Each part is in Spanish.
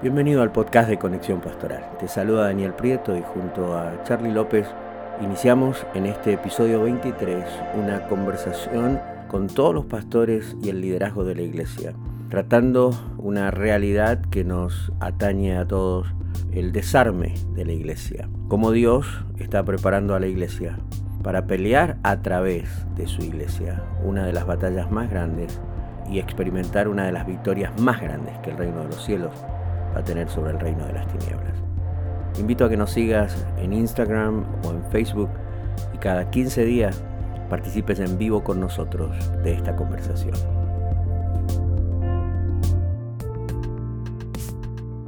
Bienvenido al podcast de Conexión Pastoral. Te saluda Daniel Prieto y junto a Charlie López iniciamos en este episodio 23 una conversación con todos los pastores y el liderazgo de la iglesia, tratando una realidad que nos atañe a todos, el desarme de la iglesia. Cómo Dios está preparando a la iglesia para pelear a través de su iglesia, una de las batallas más grandes y experimentar una de las victorias más grandes que el reino de los cielos a tener sobre el reino de las tinieblas. invito a que nos sigas en Instagram o en Facebook y cada 15 días participes en vivo con nosotros de esta conversación.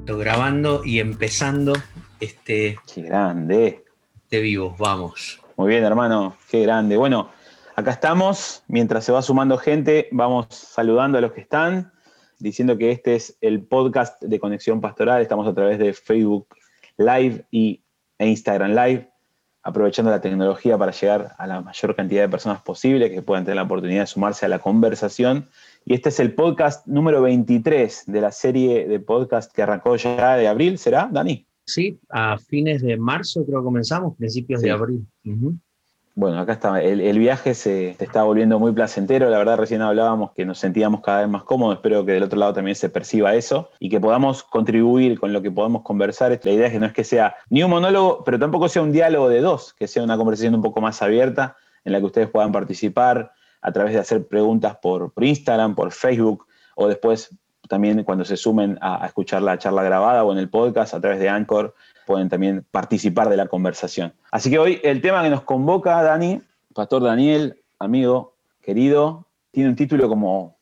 Grabando y empezando este... Qué grande. De vivos, vamos. Muy bien, hermano, qué grande. Bueno, acá estamos. Mientras se va sumando gente, vamos saludando a los que están diciendo que este es el podcast de Conexión Pastoral. Estamos a través de Facebook Live y, e Instagram Live, aprovechando la tecnología para llegar a la mayor cantidad de personas posible que puedan tener la oportunidad de sumarse a la conversación. Y este es el podcast número 23 de la serie de podcast que arrancó ya de abril, ¿será, Dani? Sí, a fines de marzo creo que comenzamos, principios de abril. Bueno, acá está. El, viaje se, está volviendo muy placentero. La verdad, recién hablábamos que nos sentíamos cada vez más cómodos. Espero que del otro lado también se perciba eso y que podamos contribuir con lo que podamos conversar. La idea es que no es que sea ni un monólogo, pero tampoco sea un diálogo de dos, que sea una conversación un poco más abierta en la que ustedes puedan participar a través de hacer preguntas por, Instagram, por Facebook o después también cuando se sumen a, escuchar la charla grabada o en el podcast a través de Anchor pueden también participar de la conversación. Así que hoy el tema que nos convoca, Dani, Pastor Daniel, amigo, querido, tiene un título como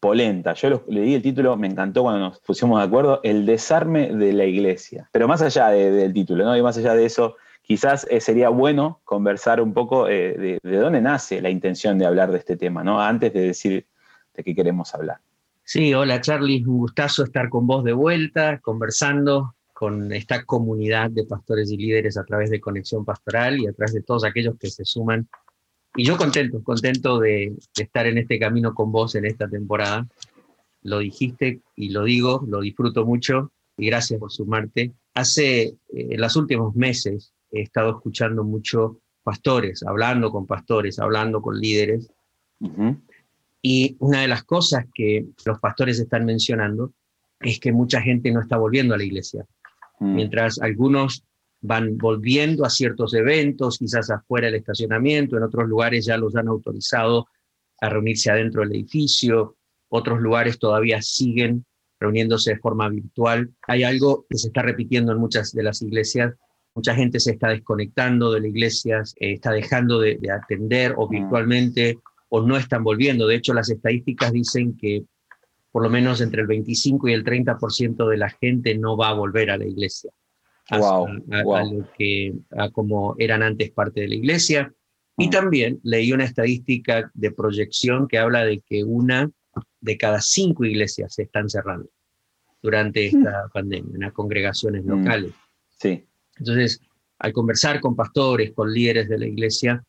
polenta. Yo leí el título, me encantó cuando nos pusimos de acuerdo, El desarme de la iglesia. Pero más allá del título, ¿no? Y más allá de eso, quizás eh, sería bueno conversar un poco eh, de, de, dónde nace la intención de hablar de este tema, ¿no? Antes de decir de qué queremos hablar. Sí, hola Charlie, un gustazo estar con vos de vuelta, conversando con esta comunidad de pastores y líderes a través de Conexión Pastoral y a través de todos aquellos que se suman. Y yo contento, contento de, estar en este camino con vos en esta temporada. Lo dijiste y lo digo, lo disfruto mucho y gracias por sumarte. Hace, eh, los últimos meses, he estado escuchando mucho pastores, hablando con pastores, hablando con líderes. Y una de las cosas que los pastores están mencionando es que mucha gente no está volviendo a la iglesia. Mm. mientras algunos van volviendo a ciertos eventos, quizás afuera del estacionamiento, en otros lugares ya los han autorizado a reunirse adentro del edificio, otros lugares todavía siguen reuniéndose de forma virtual. Hay algo que se está repitiendo en muchas de las iglesias. Mucha gente se está desconectando de la iglesia, eh, está dejando de, de atender o mm. virtualmente o no están volviendo. De hecho, las estadísticas dicen que por lo menos entre el 25 y el 30% de la gente no va a volver a la iglesia. A, lo que, como eran antes parte de la iglesia. Y mm. también leí una estadística de proyección que habla de que una de cada cinco iglesias se están cerrando durante mm. esta pandemia, en las congregaciones mm. locales. Sí. Entonces, al conversar con pastores, con líderes de la iglesia,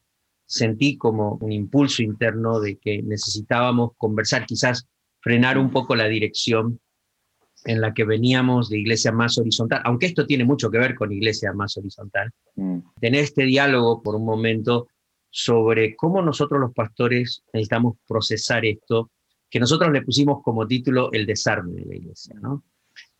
sentí como un impulso interno de que necesitábamos conversar quizás frenar un poco la dirección en la que veníamos de iglesia más horizontal, aunque esto tiene mucho que ver con iglesia más horizontal, mm. tener este diálogo por un momento sobre cómo nosotros los pastores necesitamos procesar esto, que nosotros le pusimos como título el desarme de la iglesia, ¿no?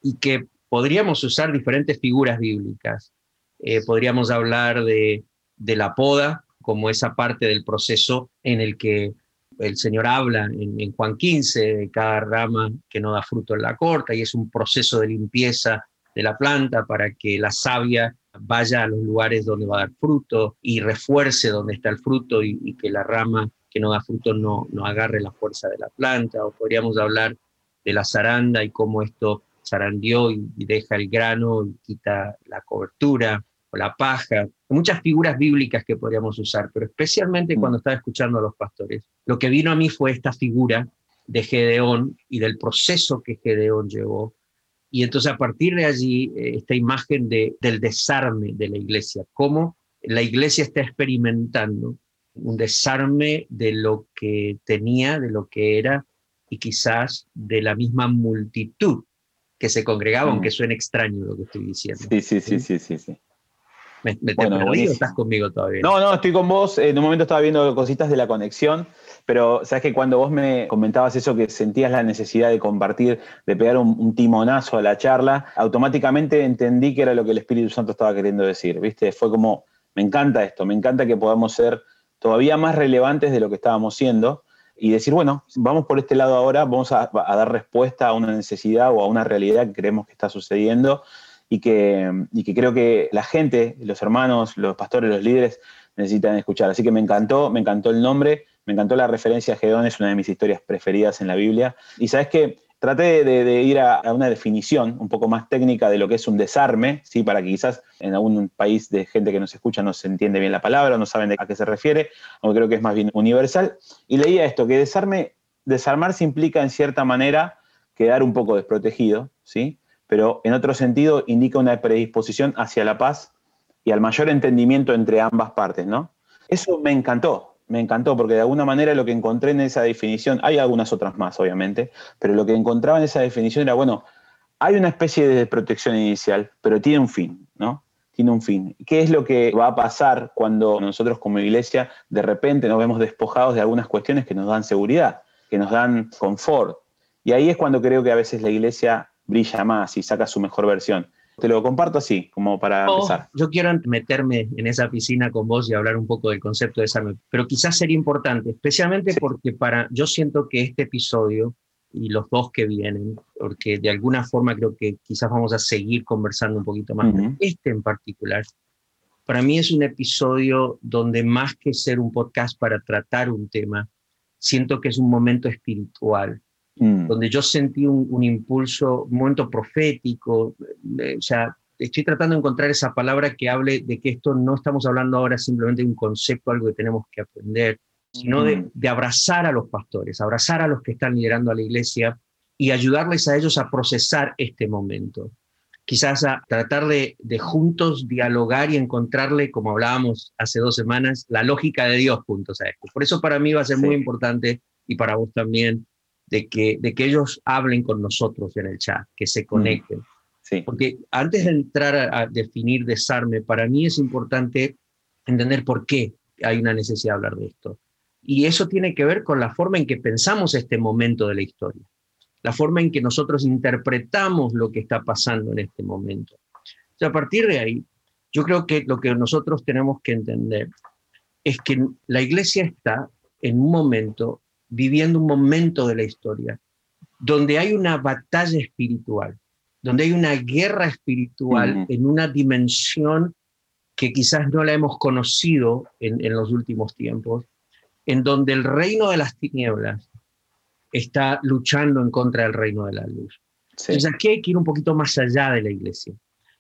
Y que podríamos usar diferentes figuras bíblicas. Eh, podríamos hablar de, de la poda como esa parte del proceso en el que el Señor habla en, Juan 15 de cada rama que no da fruto en la corta y es un proceso de limpieza de la planta para que la savia vaya a los lugares donde va a dar fruto y refuerce donde está el fruto y, que la rama que no da fruto no, agarre la fuerza de la planta. O podríamos hablar de la zaranda y cómo esto zarandeó y deja el grano y quita la cobertura la paja, muchas figuras bíblicas que podríamos usar, pero especialmente mm. cuando estaba escuchando a los pastores. Lo que vino a mí fue esta figura de Gedeón y del proceso que Gedeón llevó. Y entonces a partir de allí, eh, esta imagen de, del desarme de la iglesia, cómo la iglesia está experimentando un desarme de lo que tenía, de lo que era, y quizás de la misma multitud que se congregaba, aunque suene extraño lo que estoy diciendo. Sí, sí, sí, sí, sí. sí. ¿Me, me te o estás conmigo todavía? No, no, estoy con vos. En un momento estaba viendo cositas de la conexión, pero sabes que cuando vos me comentabas eso, que sentías la necesidad de compartir, de pegar un, timonazo a la charla, automáticamente entendí que era lo que el Espíritu Santo estaba queriendo decir. ¿Viste? Fue como, me encanta esto, me encanta que podamos ser todavía más relevantes de lo que estábamos siendo y decir, bueno, vamos por este lado ahora, vamos a, dar respuesta a una necesidad o a una realidad que creemos que está sucediendo y que, creo que la gente, los hermanos, los pastores, los líderes necesitan escuchar. Así que me encantó, me encantó el nombre, me encantó la referencia a Gedón, es una de mis historias preferidas en la Biblia. Y sabes que traté de, ir a, una definición un poco más técnica de lo que es un desarme, ¿sí? para que quizás en algún país de gente que nos escucha no se entiende bien la palabra, no saben a qué se refiere, aunque creo que es más bien universal. Y leía esto, que desarme, desarmarse implica en cierta manera quedar un poco desprotegido, ¿sí? Pero en otro sentido indica una predisposición hacia la paz y al mayor entendimiento entre ambas partes. ¿no? Eso me encantó, me encantó porque de alguna manera lo que encontré en esa definición, hay algunas otras más obviamente, pero lo que encontraba en esa definición era, bueno, hay una especie de protección inicial, pero tiene un fin, ¿no? Tiene un fin. ¿Qué es lo que va a pasar cuando nosotros como iglesia de repente nos vemos despojados de algunas cuestiones que nos dan seguridad, que nos dan confort? Y ahí es cuando creo que a veces la iglesia brilla más y saca su mejor versión. Te lo comparto así, como para oh, empezar. Yo quiero meterme en esa piscina con vos y hablar un poco del concepto de desarme, pero quizás sería importante, especialmente porque para, yo siento que este episodio y los dos que vienen, porque de alguna forma creo que quizás vamos a seguir conversando un poquito más, este en particular, para mí es un episodio donde más que ser un podcast para tratar un tema, siento que es un momento espiritual Mm. donde yo sentí un, impulso, un momento profético, eh, o sea, estoy tratando de encontrar esa palabra que hable de que esto no estamos hablando ahora simplemente de un concepto, algo que tenemos que aprender, sino de, mm. de, abrazar a los pastores, abrazar a los que están liderando a la iglesia y ayudarles a ellos a procesar este momento. Quizás a tratar de, de juntos dialogar y encontrarle, como hablábamos hace dos semanas, la lógica de Dios juntos a esto. Por eso para mí va a ser muy importante y para vos también de que, de que ellos hablen con nosotros en el chat, que se conecten. Sí. Porque antes de entrar a, definir desarme, para mí es importante entender por qué hay una necesidad de hablar de esto. Y eso tiene que ver con la forma en que pensamos este momento de la historia, la forma en que nosotros interpretamos lo que está pasando en este momento. O sea, a partir de ahí, yo creo que lo que nosotros tenemos que entender es que la iglesia está en un momento viviendo un momento de la historia donde hay una batalla espiritual, donde hay una guerra espiritual en una dimensión que quizás no la hemos conocido en, los últimos tiempos, en donde el reino de las tinieblas está luchando en contra del reino de la luz. Entonces aquí hay que ir un poquito más allá de la iglesia.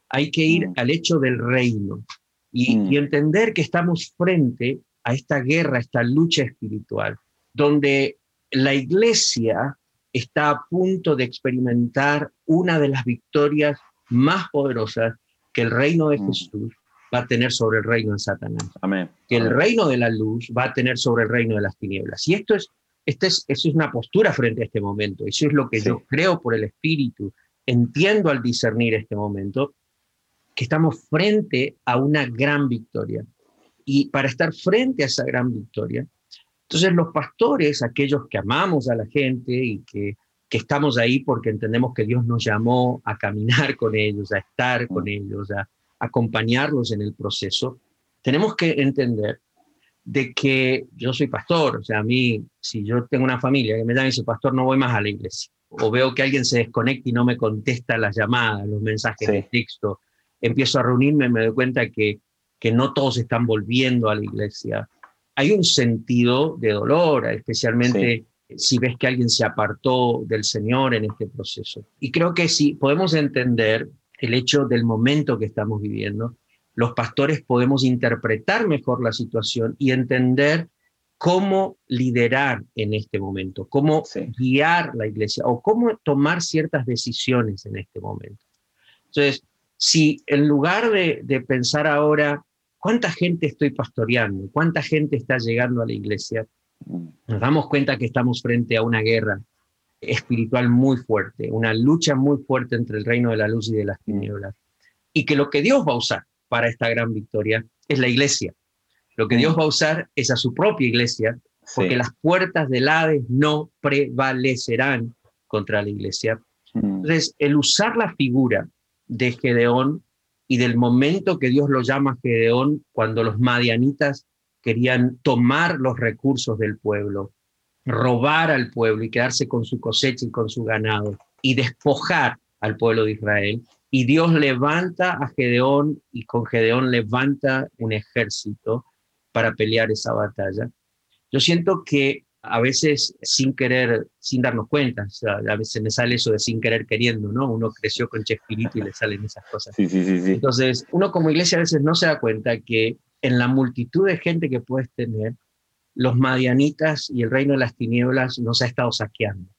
Hay que ir mm. al hecho del reino y, mm. y entender que estamos frente a esta guerra, a esta lucha espiritual donde la iglesia está a punto de experimentar una de las victorias más poderosas que el reino de mm. Jesús va a tener sobre el reino de Satanás. Amén. Que el reino de la luz va a tener sobre el reino de las tinieblas. Y esto es, esto es, eso es una postura frente a este momento. Eso es lo que yo creo por el Espíritu. Entiendo al discernir este momento que estamos frente a una gran victoria. Y para estar frente a esa gran victoria, entonces los pastores, aquellos que amamos a la gente y que, que estamos ahí porque entendemos que Dios nos llamó a caminar con ellos, a estar con ellos, a acompañarlos en el proceso, tenemos que entender de que yo soy pastor, o sea, a mí, si yo tengo una familia que me llama y dice, pastor, no voy más a la iglesia, o veo que alguien se desconecta y no me contesta las llamadas, los mensajes de texto, empiezo a reunirme, me doy cuenta que, que no todos están volviendo a la iglesia, hay un sentido de dolor, especialmente si ves que alguien se apartó del Señor en este proceso. Y creo que si podemos entender el hecho del momento que estamos viviendo, los pastores podemos interpretar mejor la situación y entender cómo liderar en este momento, cómo guiar la iglesia o cómo tomar ciertas decisiones en este momento. Entonces, si en lugar de, de pensar ahora, ¿Cuánta gente estoy pastoreando? ¿Cuánta gente está llegando a la iglesia? Nos damos cuenta que estamos frente a una guerra espiritual muy fuerte, una lucha muy fuerte entre el reino de la luz y de las tinieblas. Y que lo que Dios va a usar para esta gran victoria es la iglesia. Lo que Dios va a usar es a su propia iglesia, porque las puertas del Hades no prevalecerán contra la iglesia. Entonces, el usar la figura de Gedeón y del momento que Dios lo llama Gedeón, cuando los madianitas querían tomar los recursos del pueblo, robar al pueblo y quedarse con su cosecha y con su ganado y despojar al pueblo de Israel. Y Dios levanta a Gedeón y con Gedeón levanta un ejército para pelear esa batalla. Yo siento que a veces sin querer, sin darnos cuenta, a veces me sale eso de sin querer queriendo, ¿no? Uno creció con Chespirito y le salen esas cosas. Sí, sí, sí, sí. Entonces, uno como iglesia a veces no se da cuenta que en la multitud de gente que puedes tener, los madianitas y el reino de las tinieblas nos ha estado saqueando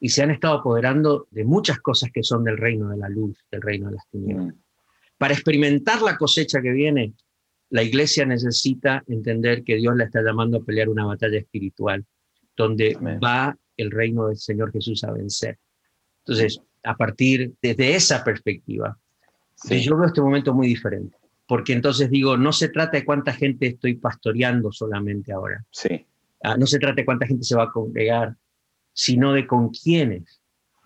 y se han estado apoderando de muchas cosas que son del reino de la luz, del reino de las tinieblas. Mm. Para experimentar la cosecha que viene, la iglesia necesita entender que Dios la está llamando a pelear una batalla espiritual, donde va el reino del Señor Jesús a vencer. Entonces, a partir desde esa perspectiva, yo veo este momento muy diferente porque entonces digo, no se trata de cuánta gente estoy pastoreando solamente ahora. Sí. Ah, no se trata de cuánta gente se va a congregar, sino de con quiénes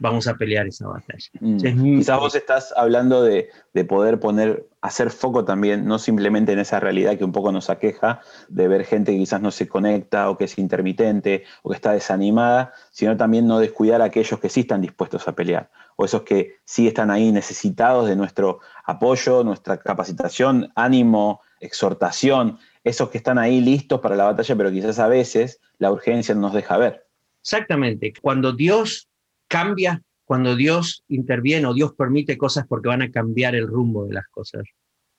vamos a pelear esa batalla. Mm. Quizás vos estás hablando de, de, poder poner, hacer foco también, no simplemente en esa realidad que un poco nos aqueja, de ver gente que quizás no se conecta o que es intermitente o que está desanimada, sino también no descuidar a aquellos que sí están dispuestos a pelear, o esos que sí están ahí necesitados de nuestro apoyo, nuestra capacitación, ánimo, exhortación, esos que están ahí listos para la batalla, pero quizás a veces la urgencia nos deja ver. Exactamente. Cuando Dios cambia cuando Dios interviene o Dios permite cosas porque van a cambiar el rumbo de las cosas.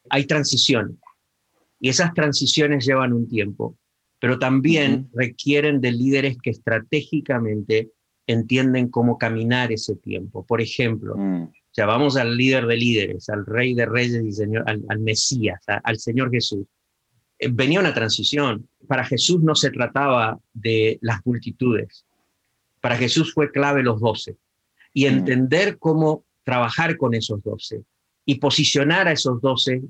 Hay transiciones y esas transiciones llevan un tiempo, pero también requieren de líderes que estratégicamente entienden cómo caminar ese tiempo. Por ejemplo, mm. ya vamos al líder de líderes, al rey de reyes y señor, al, Mesías, al Señor Jesús. Eh, venía una transición. Para Jesús no se trataba de las multitudes, para Jesús fue clave los doce y entender cómo trabajar con esos doce y posicionar a esos doce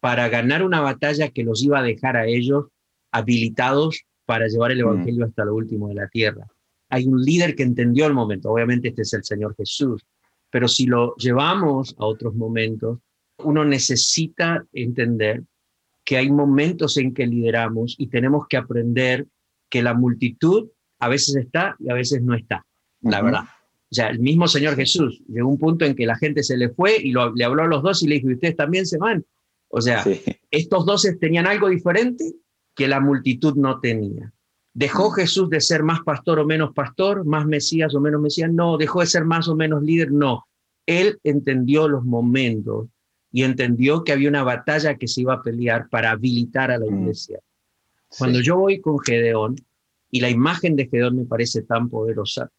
para ganar una batalla que los iba a dejar a ellos habilitados para llevar el. Evangelio hasta lo último de la tierra. Hay un líder que entendió el momento, obviamente este es el Señor Jesús, pero si lo llevamos a otros momentos, uno necesita entender que hay momentos en que lideramos y tenemos que aprender que la multitud a veces está y a veces no está, la verdad. O sea, el mismo Señor Jesús llegó un punto en que la gente se le fue y le habló a los dos y le dijo, ¿y ustedes también se van? O sea, estos dos tenían algo diferente que la multitud no tenía. ¿Dejó Jesús de ser más pastor o menos pastor, más Mesías o menos Mesías? No, dejó de ser más o menos líder, no. Él entendió los momentos y entendió que había una batalla que se iba a pelear para habilitar a la mm. iglesia. Cuando yo voy con Gedeón, y la imagen de Gedeón me parece tan poderosa.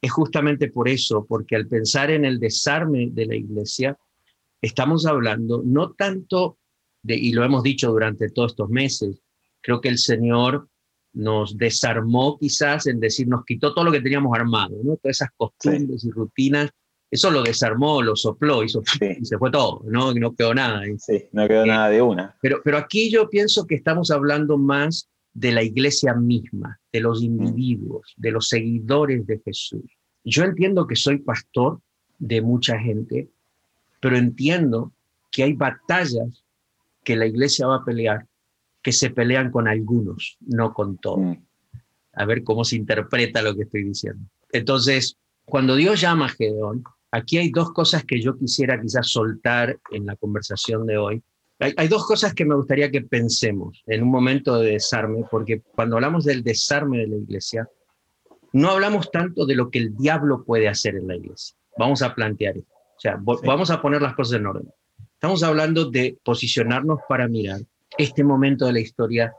Es justamente por eso, porque al pensar en el desarme de la iglesia, estamos hablando no tanto de, y lo hemos dicho durante todos estos meses, creo que el Señor nos desarmó quizás en decir, nos quitó todo lo que teníamos armado, ¿no? todas esas costumbres y rutinas, eso lo desarmó, lo sopló, hizo, y se fue todo, ¿no? no quedó nada. Sí, no quedó nada de una. Pero, pero aquí yo pienso que estamos hablando más de la iglesia misma, de los mm. individuos, de los seguidores de Jesús. Yo entiendo que soy pastor de mucha gente, pero entiendo que hay batallas que la iglesia va a pelear, que se pelean con algunos, no con todos. Mm. A ver cómo se interpreta lo que estoy diciendo. Entonces, cuando Dios llama a Gedeón, aquí hay dos cosas que yo quisiera quizás soltar en la conversación de hoy hay, dos cosas que me gustaría que pensemos en un momento de desarme, porque cuando hablamos del desarme de la iglesia, no hablamos tanto de lo que el diablo puede hacer en la iglesia. Vamos a plantear esto. O sea, vamos a poner las cosas en orden. Estamos hablando de posicionarnos para mirar este momento de la historia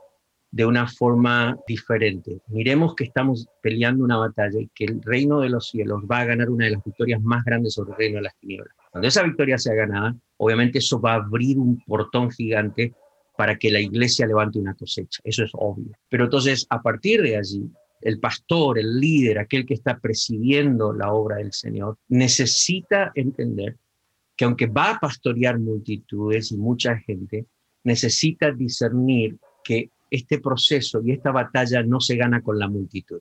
de una forma diferente. Miremos que estamos peleando una batalla y que el reino de los cielos va a ganar una de las victorias más grandes sobre el reino de las tinieblas. Cuando esa victoria sea ganada, obviamente eso va a abrir un portón gigante para que la iglesia levante una cosecha. Eso es obvio. Pero entonces, a partir de allí, el pastor, el líder, aquel que está presidiendo la obra del Señor, necesita entender que aunque va a pastorear multitudes y mucha gente, necesita discernir que este proceso y esta batalla no se gana con la multitud,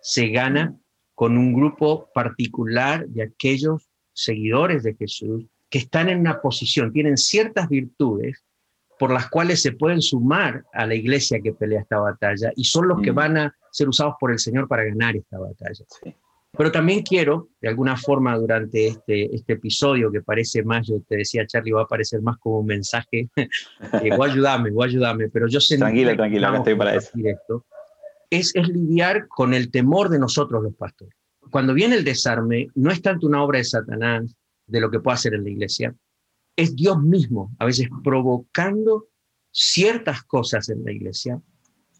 se gana con un grupo particular de aquellos seguidores de Jesús que están en una posición, tienen ciertas virtudes por las cuales se pueden sumar a la iglesia que pelea esta batalla y son los que mm. van a ser usados por el Señor para ganar esta batalla. Pero también quiero, de alguna forma, durante este, este episodio que parece más, yo te decía, Charlie, va a parecer más como un mensaje, eh, voy a ayudarme, voy a ayudarme, pero yo sé... Tranquila, tranquila, estoy para eso. es, es lidiar con el temor de nosotros los pastores. Cuando viene el desarme, no es tanto una obra de Satanás, de lo que puede hacer en la iglesia, es Dios mismo, a veces provocando ciertas cosas en la iglesia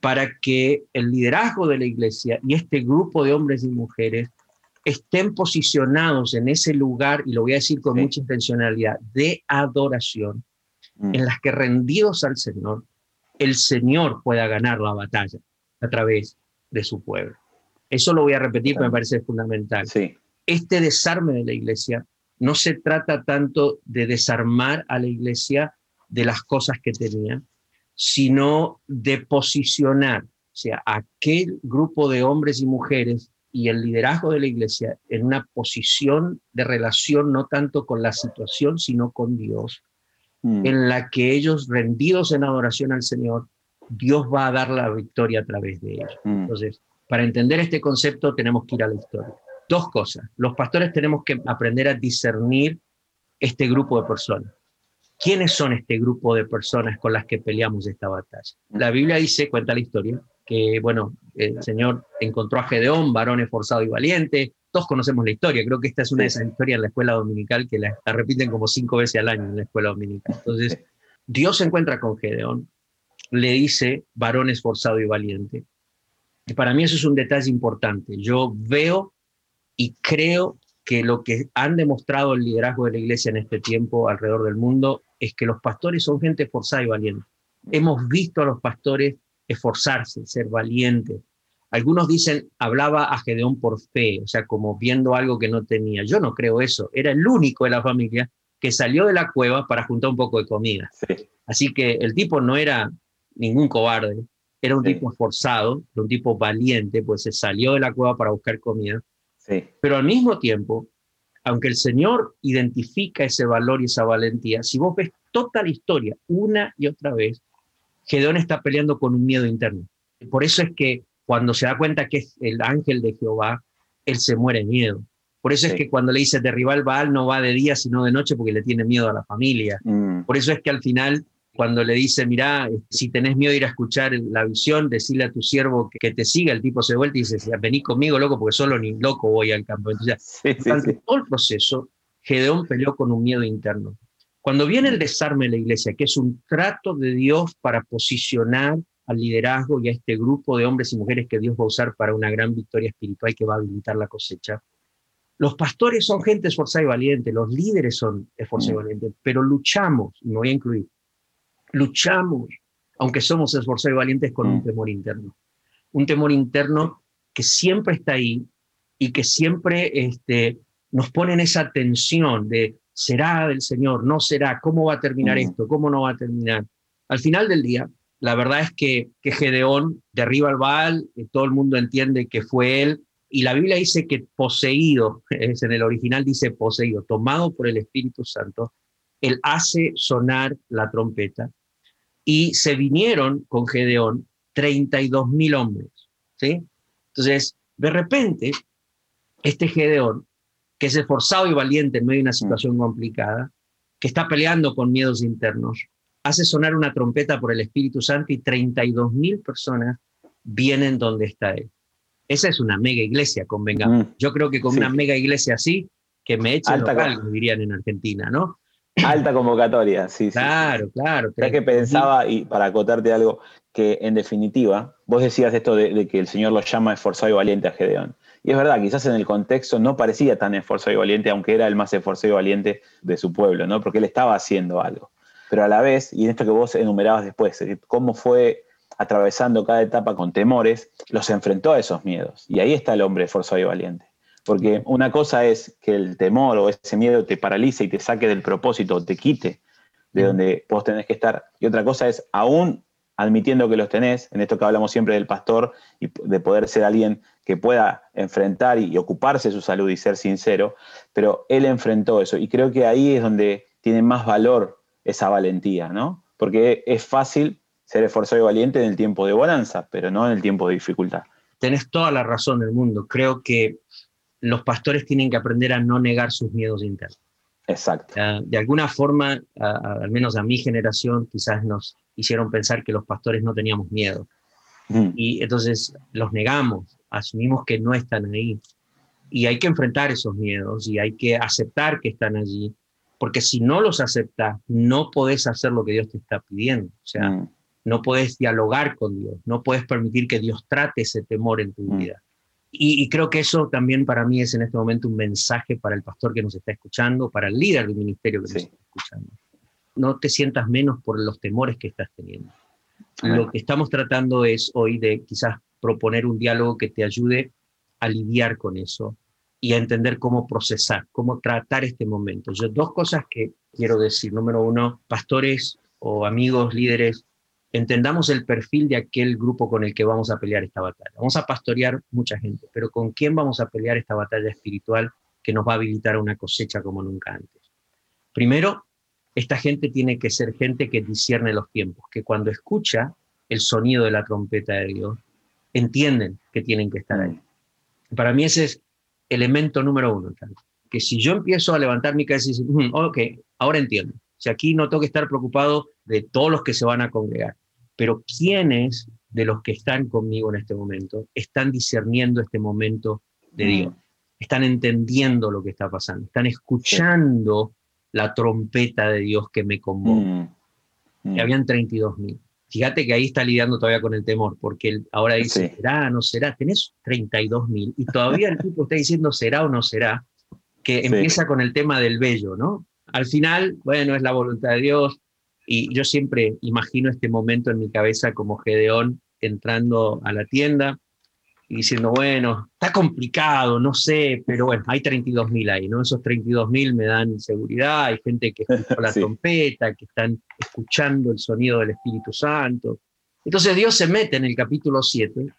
para que el liderazgo de la iglesia y este grupo de hombres y mujeres estén posicionados en ese lugar, y lo voy a decir con mucha intencionalidad, de adoración, mm. en las que rendidos al Señor, el Señor pueda ganar la batalla a través de su pueblo. Eso lo voy a repetir, porque me parece fundamental. Este desarme de la iglesia no se trata tanto de desarmar a la iglesia de las cosas que tenía, sino de posicionar, o sea, aquel grupo de hombres y mujeres y el liderazgo de la iglesia en una posición de relación no tanto con la situación, sino con Dios, mm. en la que ellos rendidos en adoración al Señor, Dios va a dar la victoria a través de ellos. Mm. Entonces, para entender este concepto tenemos que ir a la historia. Dos cosas. Los pastores tenemos que aprender a discernir este grupo de personas. ¿Quiénes son este grupo de personas con las que peleamos esta batalla? La Biblia dice, cuenta la historia, que, bueno, el Señor encontró a Gedeón, varón esforzado y valiente. Todos conocemos la historia. Creo que esta es una de esas historias en la escuela dominical que la, repiten como cinco veces al año en la escuela dominical. Entonces, Dios se encuentra con Gedeón, le dice varón esforzado y valiente. Y para mí eso es un detalle importante. Yo veo y creo que lo que han demostrado el liderazgo de la iglesia en este tiempo alrededor del mundo es que los pastores son gente esforzada y valiente. Hemos visto a los pastores esforzarse, ser valientes. Algunos dicen, hablaba a Gedeón por fe, o sea, como viendo algo que no tenía. Yo no creo eso. Era el único de la familia que salió de la cueva para juntar un poco de comida. Así que el tipo no era ningún cobarde, era un tipo esforzado, un tipo valiente, pues se salió de la cueva para buscar comida pero al mismo tiempo, aunque el Señor identifica ese valor y esa valentía, si vos ves toda la historia una y otra vez, Gedeón está peleando con un miedo interno. Por eso es que cuando se da cuenta que es el ángel de Jehová, él se muere de miedo. Por eso es que cuando le dice derribar el Baal no va de día sino de noche porque le tiene miedo a la familia. Mm. Por eso es que al final cuando le dice, mira, si tenés miedo de ir a escuchar la visión, decirle a tu siervo que, te siga, el tipo se vuelve y dice, vení conmigo, loco, porque solo ni loco voy al campo. Entonces, durante todo el proceso, Gedeón peleó con un miedo interno. Cuando viene el desarme de la iglesia, que es un trato de Dios para posicionar al liderazgo y a este grupo de hombres y mujeres que Dios va a usar para una gran victoria espiritual que va a habilitar la cosecha, los pastores son gente esforzada y valiente, los líderes son esforzados y mm. valientes, pero luchamos, y me voy a incluir, luchamos, aunque somos esforzados y valientes, con un mm. temor interno. Un temor interno que siempre está ahí y que siempre este, nos pone en esa tensión de, ¿será del Señor? ¿No será? ¿Cómo va a terminar mm. esto? ¿Cómo no va a terminar? Al final del día, la verdad es que, que Gedeón derriba al Baal, eh, todo el mundo entiende que fue él, y la Biblia dice que poseído, es en el original dice poseído, tomado por el Espíritu Santo, él hace sonar la trompeta y se vinieron con Gedeón 32 mil hombres. ¿sí? Entonces, de repente, este Gedeón, que es esforzado y valiente en medio de una mm. situación complicada, que está peleando con miedos internos, hace sonar una trompeta por el Espíritu Santo y 32 mil personas vienen donde está él. Esa es una mega iglesia, convengamos. Mm. Yo creo que con una mega iglesia así, que me echen algo, dirían en Argentina, ¿no? Alta convocatoria, sí. Claro, claro. Ya que pensaba, y para acotarte algo, que en definitiva, vos decías esto de, que el Señor lo llama esforzado y valiente a Gedeón. Y es verdad, quizás en el contexto no parecía tan esforzado y valiente, aunque era el más esforzado y valiente de su pueblo, ¿no? Porque él estaba haciendo algo. Pero a la vez, y en esto que vos enumerabas después, cómo fue atravesando cada etapa con temores, los enfrentó a esos miedos. Y ahí está el hombre forzado y valiente. Porque una cosa es que el temor o ese miedo te paralice y te saque del propósito, te quite de donde vos tenés que estar. Y otra cosa es, aún admitiendo que los tenés, en esto que hablamos siempre del pastor, y de poder ser alguien que pueda enfrentar y, ocuparse de su salud y ser sincero, pero él enfrentó eso. Y creo que ahí es donde tiene más valor esa valentía, ¿no? Porque es fácil ser esforzado y valiente en el tiempo de bonanza, pero no en el tiempo de dificultad. Tenés toda la razón del mundo. Creo que los pastores tienen que aprender a no negar sus miedos internos. Exacto. De alguna forma, al menos a mi generación, quizás nos hicieron pensar que los pastores no teníamos miedo. Mm. Y entonces los negamos, asumimos que no están ahí. Y hay que enfrentar esos miedos y hay que aceptar que están allí, porque si no los aceptas, no podés hacer lo que Dios te está pidiendo. O sea, mm. no podés dialogar con Dios, no puedes permitir que Dios trate ese temor en tu mm. vida. Y, creo que eso también para mí es en este momento un mensaje para el pastor que nos está escuchando, para el líder del ministerio que nos está escuchando. No te sientas menos por los temores que estás teniendo. Lo que estamos tratando es hoy de quizás proponer un diálogo que te ayude a lidiar con eso y a entender cómo procesar, cómo tratar este momento. Yo dos cosas que quiero decir. Número uno, pastores o amigos, líderes, entendamos el perfil de aquel grupo con el que vamos a pelear esta batalla. Vamos a pastorear mucha gente, pero ¿con quién vamos a pelear esta batalla espiritual que nos va a habilitar a una cosecha como nunca antes? Primero, esta gente tiene que ser gente que discierne los tiempos, que cuando escucha el sonido de la trompeta de Dios, entienden que tienen que estar ahí. Para mí ese es elemento número uno, que si yo empiezo a levantar mi cabeza y decir, mm, ok, ahora entiendo, si aquí no tengo que estar preocupado de todos los que se van a congregar, pero quiénes de los que están conmigo en este momento están discerniendo este momento de mm. Dios, están entendiendo lo que está pasando, están escuchando la trompeta de Dios que me convoca. Mm. Mm. habían 32 mil. Fíjate que ahí está lidiando todavía con el temor, porque ahora dice, ¿será, no será? Tenés 32 mil y todavía el tipo está diciendo, ¿será o no será? Que empieza con el tema del bello, ¿no? Al final, bueno, es la voluntad de Dios, y yo siempre imagino este momento en mi cabeza como Gedeón entrando a la tienda y diciendo, bueno, está complicado, no sé, pero bueno, hay 32 mil ahí, ¿no? Esos 32 mil me dan seguridad, hay gente que escucha la trompeta, que están escuchando el sonido del Espíritu Santo. Entonces Dios se mete en el capítulo 7,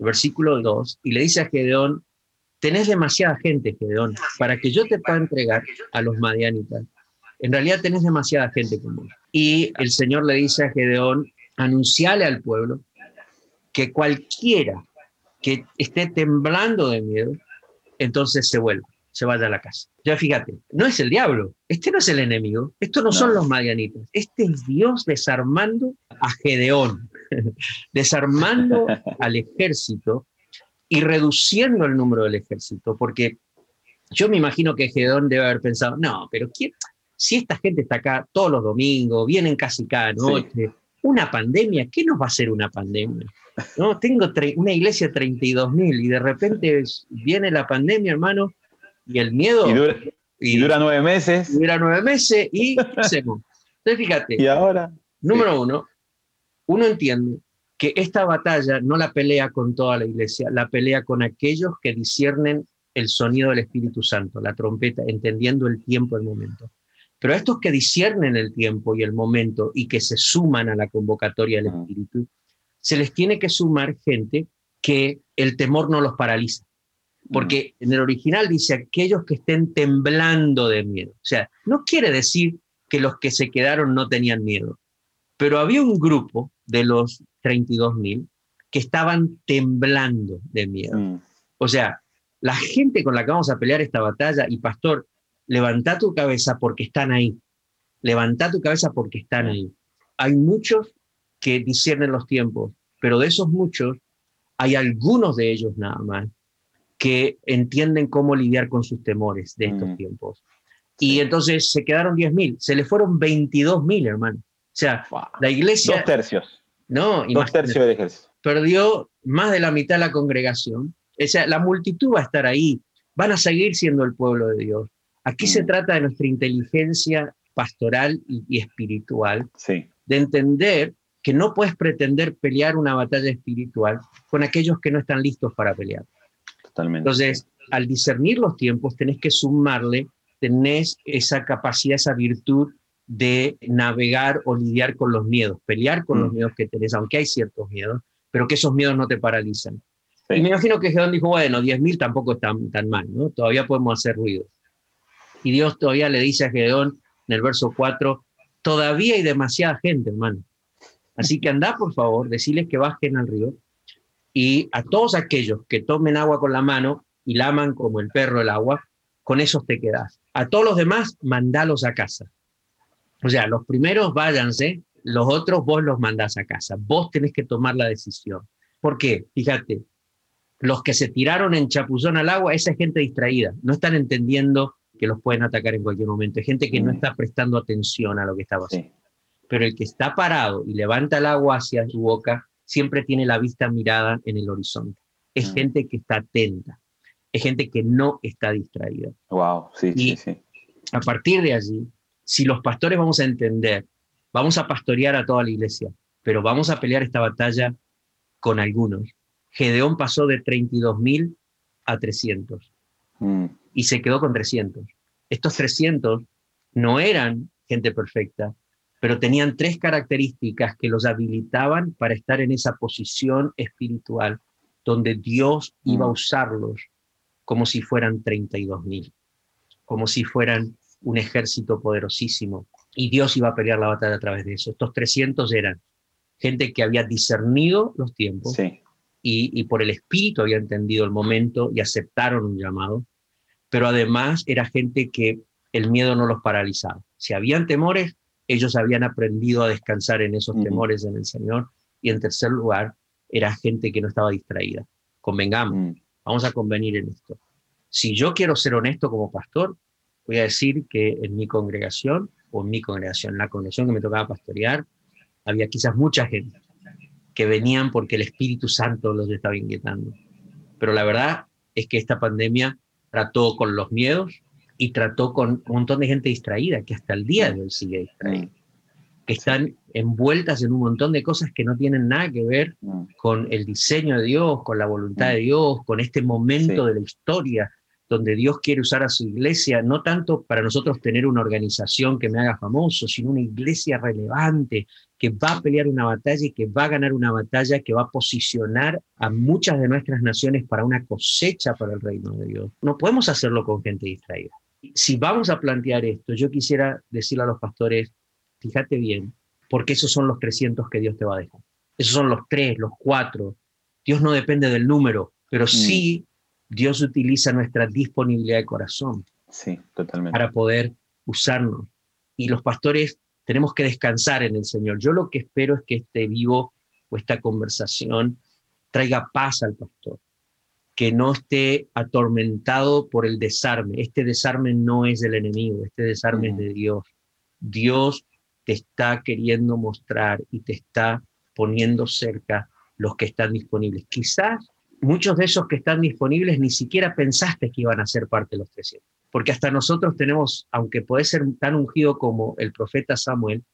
versículo 2, y le dice a Gedeón, tenés demasiada gente, Gedeón, para que yo te pueda entregar a los madianitas. En realidad tenés demasiada gente como y el Señor le dice a Gedeón, anunciale al pueblo que cualquiera que esté temblando de miedo, entonces se vuelva, se vaya a la casa. Ya fíjate, no es el diablo, este no es el enemigo, estos no, son los madianitas, este es Dios desarmando a Gedeón, desarmando al ejército y reduciendo el número del ejército, porque yo me imagino que Gedeón debe haber pensado, no, pero ¿quién? Si esta gente está acá todos los domingos, vienen casi cada noche, una pandemia, ¿qué nos va a hacer una pandemia? ¿No? Tengo una iglesia de 32 mil y de repente viene la pandemia, hermano, y el miedo... Y dura, nueve meses. Dura nueve meses y ¿qué hacemos? Entonces fíjate. Y ahora... Número uno, uno entiende que esta batalla no la pelea con toda la iglesia, la pelea con aquellos que disciernen el sonido del Espíritu Santo, la trompeta, entendiendo el tiempo, el momento. Pero a estos que disciernen el tiempo y el momento y que se suman a la convocatoria del. Espíritu, se les tiene que sumar gente que el temor no los paraliza. Porque en el original dice aquellos que estén temblando de miedo. O sea, no quiere decir que los que se quedaron no tenían miedo, pero había un grupo de los 32.000 que estaban temblando de miedo. Mm. O sea, la gente con la que vamos a pelear esta batalla, y pastor, levanta tu cabeza porque están ahí. Levanta tu cabeza porque están ahí. Hay muchos que disciernen los tiempos, pero de esos muchos hay algunos de ellos nada más que entienden cómo lidiar con sus temores de estos mm. tiempos. Y entonces se quedaron 10.000, se le fueron 22.000, hermano. O sea, la iglesia... Dos tercios. No, Dos tercios del ejército. Perdió más de la mitad de la congregación. O sea, la multitud va a estar ahí. Van a seguir siendo el pueblo de Dios. Aquí se mm. trata de nuestra inteligencia pastoral y, espiritual, de entender que no puedes pretender pelear una batalla espiritual con aquellos que no están listos para pelear. Totalmente. Entonces, al discernir los tiempos, tenés que sumarle, tenés esa capacidad, esa virtud de navegar o lidiar con los miedos, pelear con los mm. miedos que tenés, aunque hay ciertos miedos, pero que esos miedos no te paralizan. Y me imagino que Gedeón dijo, bueno, 10.000 tampoco es tan, tan mal, ¿no? Todavía podemos hacer ruido. Y Dios todavía le dice a Gedeón en el verso 4, todavía hay demasiada gente, hermano. Así que anda, por favor, decirles que bajen al río y a todos aquellos que tomen agua con la mano y laman como el perro el agua, con esos te quedas. A todos los demás, mandalos a casa. O sea, los primeros váyanse, los otros vos los mandás a casa. Vos tenés que tomar la decisión. ¿Por qué? Fíjate, los que se tiraron en chapuzón al agua, esa es gente distraída. No están entendiendo que los pueden atacar en cualquier momento. Es gente que no mm. está prestando atención a lo que está pasando. Pero el que está parado y levanta el agua hacia su boca, siempre tiene la vista mirada en el horizonte. Es mm. gente que está atenta. Es gente que no está distraída. Wow, sí, sí, sí. A partir de allí, si los pastores vamos a entender, vamos a pastorear a toda la iglesia, pero vamos a pelear esta batalla con algunos. Gedeón pasó de 32.000 a 300 mm. Y se quedó con 300. Estos 300 no eran gente perfecta, pero tenían tres características que los habilitaban para estar en esa posición espiritual donde Dios iba a mm. usarlos como si fueran 32.000, como si fueran un ejército poderosísimo. Y Dios iba a pelear la batalla a través de eso. Estos 300 eran gente que había discernido los tiempos y, por el espíritu había entendido el momento y aceptaron un llamado, pero además era gente que el miedo no los paralizaba. Si habían temores, ellos habían aprendido a descansar en esos temores en el Señor. Y en tercer lugar, era gente que no estaba distraída. Convengamos, mm. vamos a convenir en esto. Si yo quiero ser honesto como pastor, voy a decir que en mi congregación, o en mi congregación, la congregación que me tocaba pastorear, había quizás mucha gente que venían porque el Espíritu Santo los estaba inquietando. Pero la verdad es que esta pandemia trató con los miedos y trató con un montón de gente distraída, que hasta el día de hoy sigue distraída, que están envueltas en un montón de cosas que no tienen nada que ver con el diseño de Dios, con la voluntad de Dios, con este momento de la historia donde Dios quiere usar a su iglesia, no tanto para nosotros tener una organización que me haga famoso, sino una iglesia relevante que va a pelear una batalla y que va a ganar una batalla que va a posicionar a muchas de nuestras naciones para una cosecha para el reino de Dios. No podemos hacerlo con gente distraída. Si vamos a plantear esto, yo quisiera decirle a los pastores, fíjate bien, porque esos son los 300 que Dios te va a dejar. Esos son los tres, los cuatro. Dios no depende del número, pero mm. sí Dios utiliza nuestra disponibilidad de corazón sí, totalmente. para poder usarnos. Y los pastores tenemos que descansar en el Señor. Yo lo que espero es que este vivo o esta conversación traiga paz al pastor, que no esté atormentado por el desarme. Este desarme no es del enemigo, este desarme es de Dios. Dios te está queriendo mostrar y te está poniendo cerca los que están disponibles. Quizás muchos de esos que están disponibles ni siquiera pensaste que iban a ser parte de los 300. Porque hasta nosotros tenemos, aunque puede ser tan ungido como el profeta Samuel,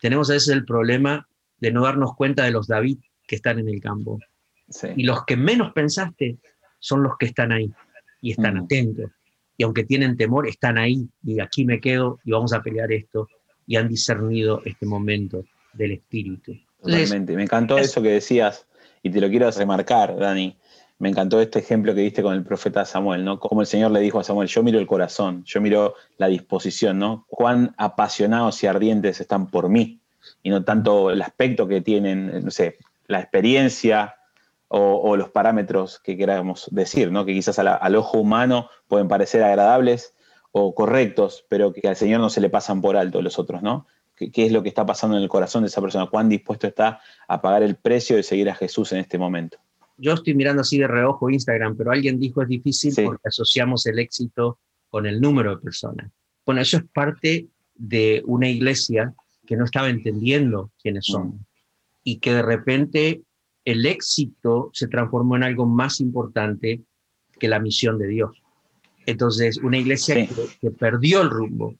tenemos a veces el problema de no darnos cuenta de los David que están en el campo. Y los que menos pensaste son los que están ahí y están mm. atentos. Y aunque tienen temor, están ahí y aquí me quedo y vamos a pelear esto. Y han discernido este momento del Espíritu. Totalmente. Me encantó eso que decías y te lo quiero remarcar, Dani. Me encantó este ejemplo que diste con el profeta Samuel, ¿no? Como el Señor le dijo a Samuel, yo miro el corazón, yo miro la disposición, ¿no? Cuán apasionados y ardientes están por mí, y no tanto el aspecto que tienen, no sé, la experiencia o, los parámetros que queramos decir, ¿no? Que quizás al ojo humano pueden parecer agradables o correctos, pero que al Señor no se le pasan por alto los otros, ¿no? qué, es lo que está pasando en el corazón de esa persona, cuán dispuesto está a pagar el precio de seguir a Jesús en este momento. Yo estoy mirando así de reojo Instagram, pero alguien dijo es difícil porque asociamos el éxito con el número de personas. Bueno, eso es parte de una iglesia que no estaba entendiendo quiénes mm. son y que de repente el éxito se transformó en algo más importante que la misión de Dios. Entonces, una iglesia que, perdió el rumbo,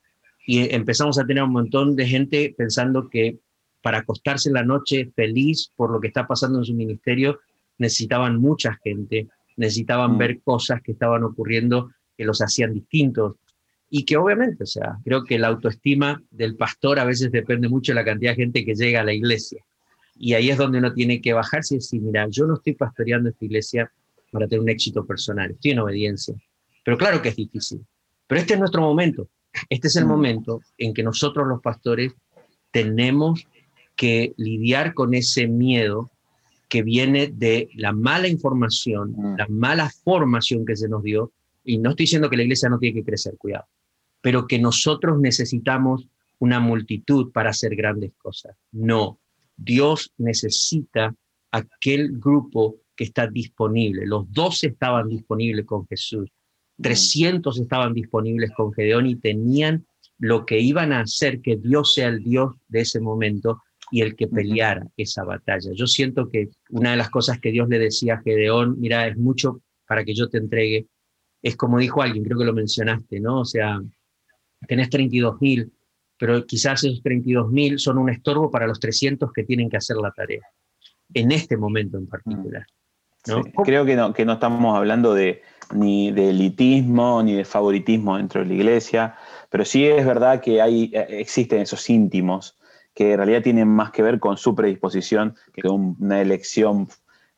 y empezamos a tener un montón de gente pensando que para acostarse en la noche feliz por lo que está pasando en su ministerio, necesitaban mucha gente, necesitaban mm. ver cosas que estaban ocurriendo que los hacían distintos. Y que obviamente, o sea, creo que la autoestima del pastor a veces depende mucho de la cantidad de gente que llega a la iglesia. Y ahí es donde uno tiene que bajarse y decir, mira, yo no estoy pastoreando esta iglesia para tener un éxito personal, estoy en obediencia. Pero claro que es difícil. Pero este es nuestro momento. Este es el mm. momento en que nosotros los pastores tenemos que lidiar con ese miedo que viene de la mala información, mm. la mala formación que se nos dio. Y no estoy diciendo que la iglesia no tiene que crecer, cuidado, pero que nosotros necesitamos una multitud para hacer grandes cosas. No, Dios necesita aquel grupo que está disponible. Los 12 estaban disponibles con Jesús, 300 mm. estaban disponibles con Gedeón y tenían lo que iban a hacer que Dios sea el Dios de ese momento y el que peleara esa batalla. Yo siento que una de las cosas que Dios le decía a Gedeón, mira, es mucho para que yo te entregue, es como dijo alguien, creo que lo mencionaste, ¿no? O sea, tenés 32 mil, pero quizás esos 32 mil son un estorbo para los 300 que tienen que hacer la tarea, en este momento en particular. ¿no? creo que no, que no estamos hablando de, ni de elitismo ni de favoritismo dentro de la iglesia, pero sí es verdad que hay, eh, existen esos íntimos que en realidad tienen más que ver con su predisposición que con una elección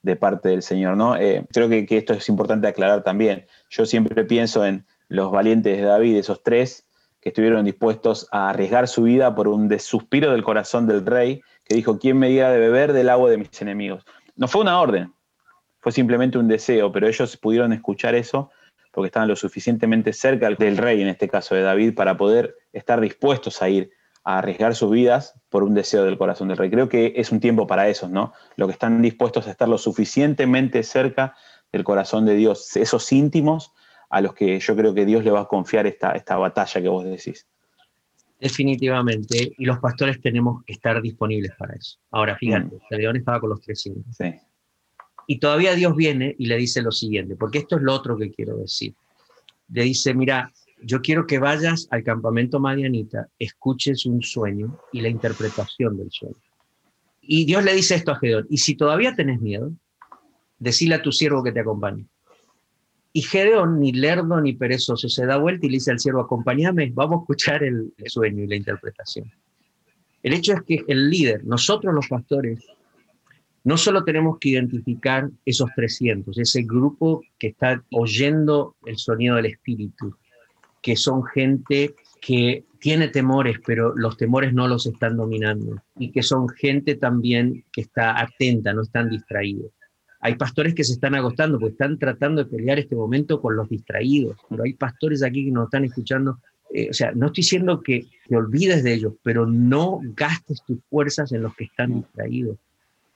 de parte del Señor. ¿no? Eh, creo que, que, esto es importante aclarar también. Yo siempre pienso en los valientes de David, esos tres que estuvieron dispuestos a arriesgar su vida por un suspiro del corazón del rey, que dijo, ¿quién me diera de beber del agua de mis enemigos? No fue una orden, fue simplemente un deseo, pero ellos pudieron escuchar eso porque estaban lo suficientemente cerca del rey, en este caso de David, para poder estar dispuestos a ir a arriesgar sus vidas por un deseo del corazón del rey. Creo que es un tiempo para esos, ¿no? Los que están dispuestos a estar lo suficientemente cerca del corazón de Dios, esos íntimos a los que yo creo que Dios le va a confiar esta, esta batalla que vos decís. Definitivamente, y los pastores tenemos que estar disponibles para eso. Ahora, fíjate, mm. León estaba con los 300. Sí. Y todavía Dios viene y le dice lo siguiente, porque esto es lo otro que quiero decir. Le dice, mira, yo quiero que vayas al campamento Madianita, escuches un sueño y la interpretación del sueño. Y Dios le dice esto a Gedeón, y si todavía tenés miedo, decile a tu siervo que te acompañe. Y Gedeón, ni lerdo ni perezoso, se da vuelta y le dice al siervo, acompáñame, vamos a escuchar el sueño y la interpretación. El hecho es que el líder, nosotros los pastores, no solo tenemos que identificar esos 300, ese grupo que está oyendo el sonido del Espíritu, que son gente que tiene temores, pero los temores no los están dominando, y que son gente también que está atenta, no están distraídos. Hay pastores que se están agotando porque están tratando de pelear este momento con los distraídos, pero hay pastores aquí que nos están escuchando. Eh, o sea, no estoy diciendo que te olvides de ellos, pero no gastes tus fuerzas en los que están distraídos.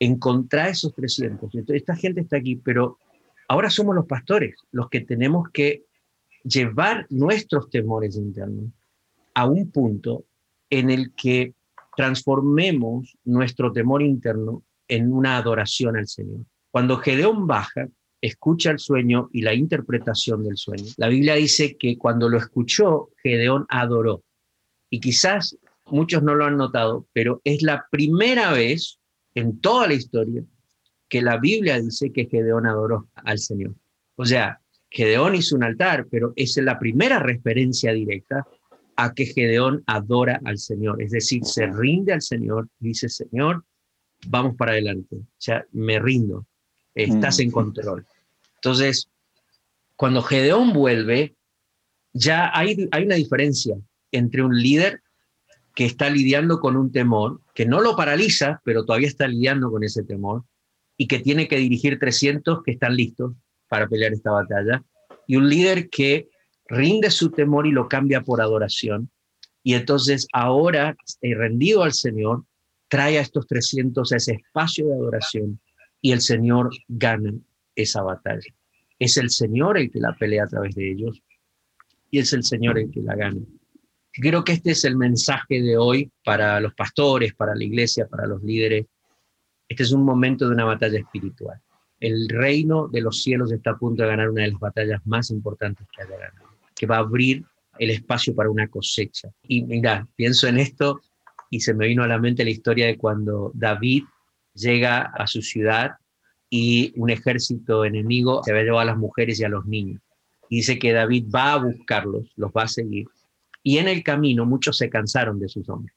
Encontrar esos 300. Entonces, esta gente está aquí, pero ahora somos los pastores los que tenemos que llevar nuestros temores internos a un punto en el que transformemos nuestro temor interno en una adoración al Señor. Cuando Gedeón baja, escucha el sueño y la interpretación del sueño. La Biblia dice que cuando lo escuchó, Gedeón adoró. Y quizás muchos no lo han notado, pero es la primera vez en toda la historia que la Biblia dice que Gedeón adoró al Señor. O sea, Gedeón hizo un altar, pero es la primera referencia directa a que Gedeón adora al Señor, es decir, se rinde al Señor, dice, Señor, vamos para adelante, o sea, me rindo, estás en mm. control. Entonces, cuando Gedeón vuelve, ya hay, hay una diferencia entre un líder que está lidiando con un temor, que no lo paraliza, pero todavía está lidiando con ese temor, y que tiene que dirigir 300 que están listos para pelear esta batalla, y un líder que rinde su temor y lo cambia por adoración. Y entonces ahora, eh, rendido al Señor, trae a estos 300 a ese espacio de adoración y el Señor gana esa batalla. Es el Señor el que la pelea a través de ellos y es el Señor el que la gana. Creo que este es el mensaje de hoy para los pastores, para la iglesia, para los líderes. Este es un momento de una batalla espiritual el reino de los cielos está a punto de ganar una de las batallas más importantes que haya ganado, que va a abrir el espacio para una cosecha. Y mira, pienso en esto y se me vino a la mente la historia de cuando David llega a su ciudad y un ejército enemigo se va a a las mujeres y a los niños. Dice que David va a buscarlos, los va a seguir. Y en el camino muchos se cansaron de sus hombres.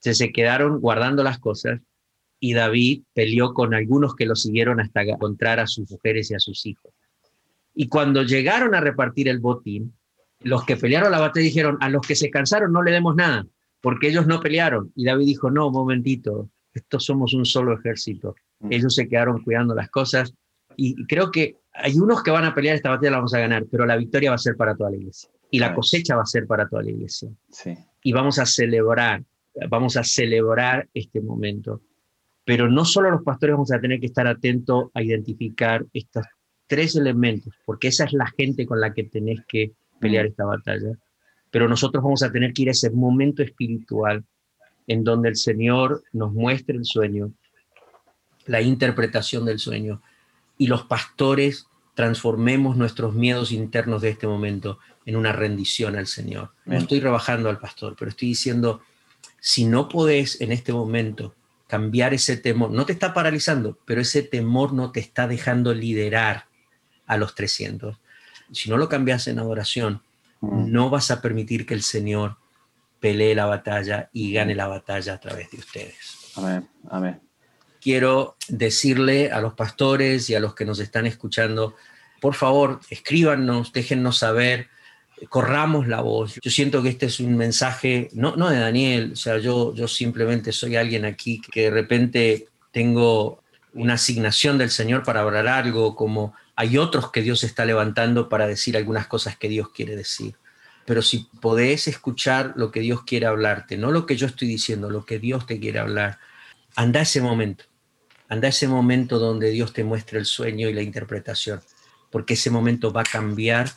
Se quedaron guardando las cosas y David peleó con algunos que lo siguieron hasta encontrar a sus mujeres y a sus hijos. Y cuando llegaron a repartir el botín, los que pelearon la batalla dijeron, a los que se cansaron no le demos nada, porque ellos no pelearon. Y David dijo, no, momentito, estos somos un solo ejército. Mm. Ellos se quedaron cuidando las cosas. Y creo que hay unos que van a pelear esta batalla, la vamos a ganar, pero la victoria va a ser para toda la iglesia. Y la cosecha va a ser para toda la iglesia. Sí. Y vamos a celebrar, vamos a celebrar este momento. Pero no solo los pastores vamos a tener que estar atentos a identificar estos tres elementos, porque esa es la gente con la que tenés que pelear mm. esta batalla. Pero nosotros vamos a tener que ir a ese momento espiritual en donde el Señor nos muestre el sueño, la interpretación del sueño, y los pastores transformemos nuestros miedos internos de este momento en una rendición al Señor. No estoy rebajando al pastor, pero estoy diciendo, si no podés en este momento cambiar ese temor, no te está paralizando, pero ese temor no te está dejando liderar a los 300. Si no lo cambias en adoración, mm. no vas a permitir que el Señor pelee la batalla y gane la batalla a través de ustedes. Amén, amén. Quiero decirle a los pastores y a los que nos están escuchando, por favor, escríbanos, déjennos saber, corramos la voz. Yo siento que este es un mensaje, no, no de Daniel, o sea, yo, yo simplemente soy alguien aquí que de repente tengo una asignación del Señor para hablar algo, como hay otros que Dios está levantando para decir algunas cosas que Dios quiere decir pero si podés escuchar lo que Dios quiere hablarte, no lo que yo estoy diciendo, lo que Dios te quiere hablar, anda ese momento, anda ese momento donde Dios te muestra el sueño y la interpretación, porque ese momento va a cambiar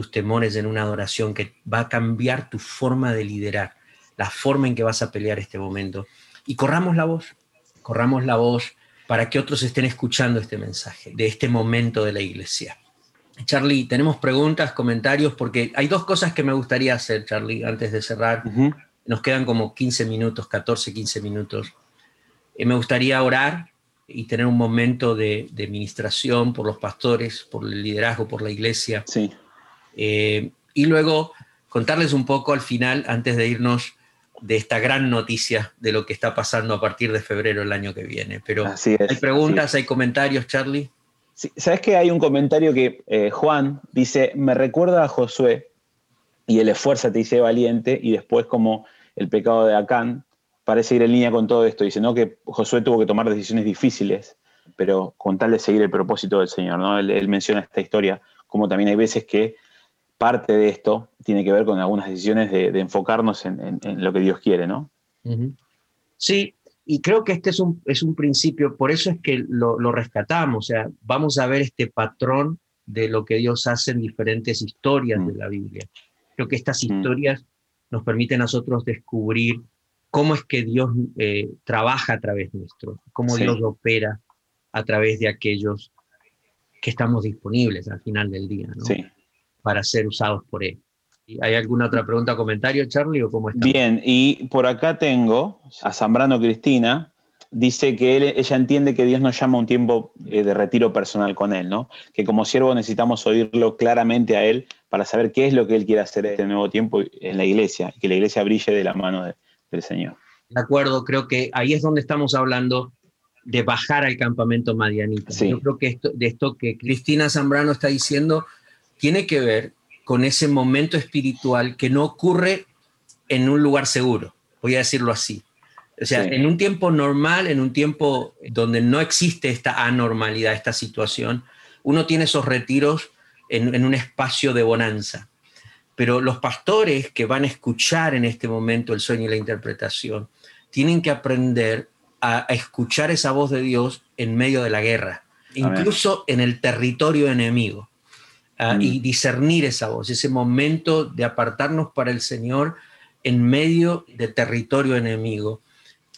tus temores en una adoración, que va a cambiar tu forma de liderar, la forma en que vas a pelear este momento. Y corramos la voz, corramos la voz para que otros estén escuchando este mensaje de este momento de la iglesia. Charlie, tenemos preguntas, comentarios, porque hay dos cosas que me gustaría hacer, Charlie, antes de cerrar. Nos quedan como 15 minutos, 14, 15 minutos. Eh, me gustaría orar y tener un momento de, de, ministración por los pastores, por el liderazgo, por la iglesia. Sí. Eh, y luego contarles un poco al final, antes de irnos, de esta gran noticia de lo que está pasando a partir de febrero del año que viene. Pero hay preguntas, hay comentarios, Charlie. ¿Sabes que hay un comentario que eh, Juan dice, me recuerda a Josué y el esfuerzo te dice valiente y después como el pecado de Acán parece ir en línea con todo esto. Dice, ¿no? Que Josué tuvo que tomar decisiones difíciles, pero con tal de seguir el propósito del Señor, ¿no? Él, menciona esta historia, como también hay veces que parte de esto tiene que ver con algunas decisiones de, enfocarnos en, lo que Dios quiere, ¿no? Sí, y creo que este es un, es un principio, por eso es que lo, rescatamos, o sea, vamos a ver este patrón de lo que Dios hace en diferentes historias de mm. la Biblia. Creo que estas mm. historias nos permiten a nosotros descubrir cómo es que Dios eh, trabaja a través nuestro, cómo Dios opera a través de aquellos que estamos disponibles al final del día, ¿no? Para ser usados por Él. ¿Hay alguna otra pregunta o comentario, Charlie, o cómo está? Bien, y por acá tengo a Zambrano Cristina, dice que ella entiende que Dios nos llama a un tiempo eh, de retiro personal con Él, ¿no? Que como siervo necesitamos oírlo claramente a Él para saber qué es lo que Él quiere hacer en este nuevo tiempo en la iglesia, y que la iglesia brille de la mano del Señor. De acuerdo, creo que ahí es donde estamos hablando de bajar al campamento madianita. Yo creo que esto, de esto que Cristina Zambrano está diciendo tiene que ver con ese momento espiritual que no ocurre en un lugar seguro, voy a decirlo así. O sea, en un tiempo normal, en un tiempo donde no existe esta anormalidad, esta situación, uno tiene esos retiros en, en un espacio de bonanza. Pero los pastores que van a escuchar en este momento el sueño y la interpretación, tienen que aprender a, escuchar esa voz de Dios en medio de la guerra, incluso en el territorio enemigo. Y mm. discernir esa voz, ese momento de apartarnos para el Señor en medio de territorio enemigo.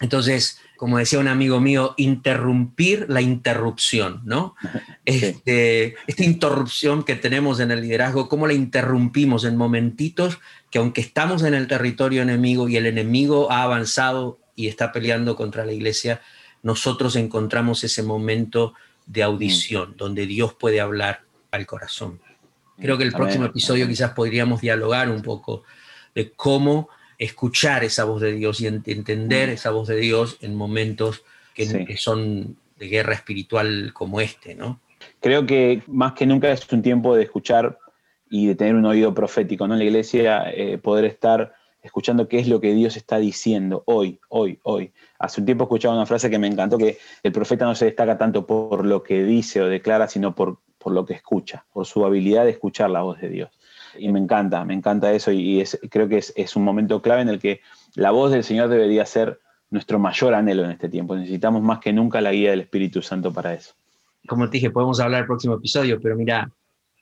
Entonces, como decía un amigo mío, interrumpir la interrupción, ¿no? Este, esta interrupción que tenemos en el liderazgo, cómo la interrumpimos en momentitos que aunque estamos en el territorio enemigo y el enemigo ha avanzado y está peleando contra la iglesia, nosotros encontramos ese momento de audición mm. donde Dios puede hablar al corazón. Creo que el próximo episodio quizás podríamos dialogar un poco de cómo escuchar esa voz de Dios y entender mm. esa voz de Dios en momentos que, son de guerra espiritual como este, ¿no? Creo que más que nunca es un tiempo de escuchar y de tener un oído profético, ¿no? En la iglesia, eh, poder estar escuchando qué es lo que Dios está diciendo hoy, hoy, hoy. Hace un tiempo escuchaba una frase que me encantó, que el profeta no se destaca tanto por lo que dice o declara, sino por, por lo que escucha, por su habilidad de escuchar la voz de Dios y me encanta, me encanta eso y, creo que es, un momento clave en el que la voz del Señor debería ser nuestro mayor anhelo en este tiempo. Necesitamos más que nunca la guía del Espíritu Santo para eso. Como te dije, podemos hablar el próximo episodio, pero mira,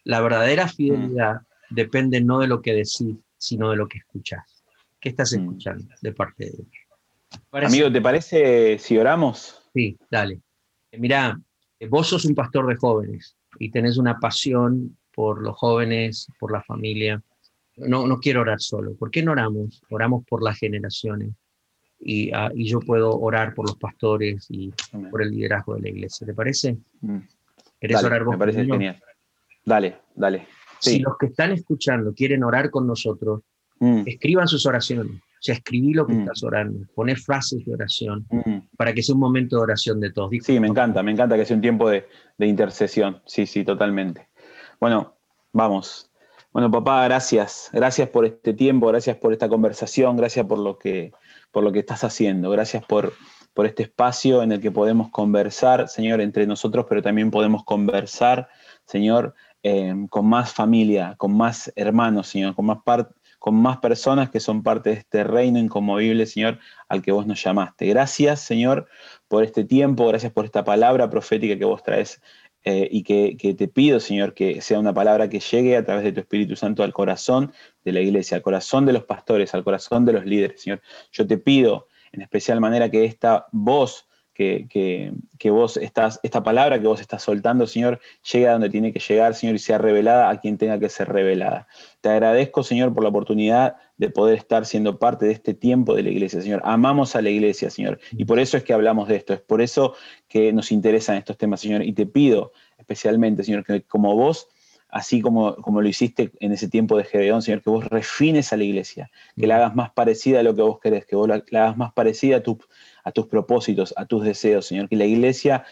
la verdadera fidelidad mm. depende no de lo que decís, sino de lo que escuchás. ¿Qué estás mm. escuchando de parte de Dios? Amigo, ¿te parece si oramos? Sí, dale. Mira, vos sos un pastor de jóvenes y tenés una pasión por los jóvenes, por la familia. No, no quiero orar solo. ¿Por qué no oramos? Oramos por las generaciones. Y, ah, y yo puedo orar por los pastores y por el liderazgo de la iglesia. ¿Te parece? Mm. ¿Querés orar vos? Me parece genial. Dale, dale. Si los que están escuchando quieren orar con nosotros, mm. escriban sus oraciones. O sea, escribí lo que mm. estás orando, poner frases de oración para que sea un momento de oración de todos. sí, me encanta, me encanta que sea un tiempo de, de intercesión. Sí, sí, totalmente. Bueno, vamos. Bueno, papá, gracias. Gracias por este tiempo, gracias por esta conversación, gracias por lo que, por lo que estás haciendo, gracias por, por este espacio en el que podemos conversar, Señor, entre nosotros, pero también podemos conversar, Señor, eh, con más familia, con más hermanos, Señor, con más, con más personas que son parte de este reino inconmovible, Señor, al que vos nos llamaste. Gracias, Señor, por este tiempo, gracias por esta palabra profética que vos traes eh, y que, te pido, Señor, que sea una palabra que llegue a través de tu Espíritu Santo al corazón de la iglesia, al corazón de los pastores, al corazón de los líderes, Señor. Yo te pido en especial manera que esta voz que, vos estás, esta palabra que vos estás soltando, Señor, llegue a donde tiene que llegar, Señor, y sea revelada a quien tenga que ser revelada. Te agradezco, Señor, por la oportunidad de poder estar siendo parte de este tiempo de la iglesia, Señor. Amamos a la iglesia, Señor, y por eso es que hablamos de esto, es por eso que nos interesan estos temas, Señor, y te pido especialmente, Señor, que como vos así como, como lo hiciste en ese tiempo de Gedeón, Señor, que vos refines a la iglesia, que la hagas más parecida a lo que vos querés, que vos la, hagas más parecida a, a tus propósitos, a tus deseos, Señor, que la iglesia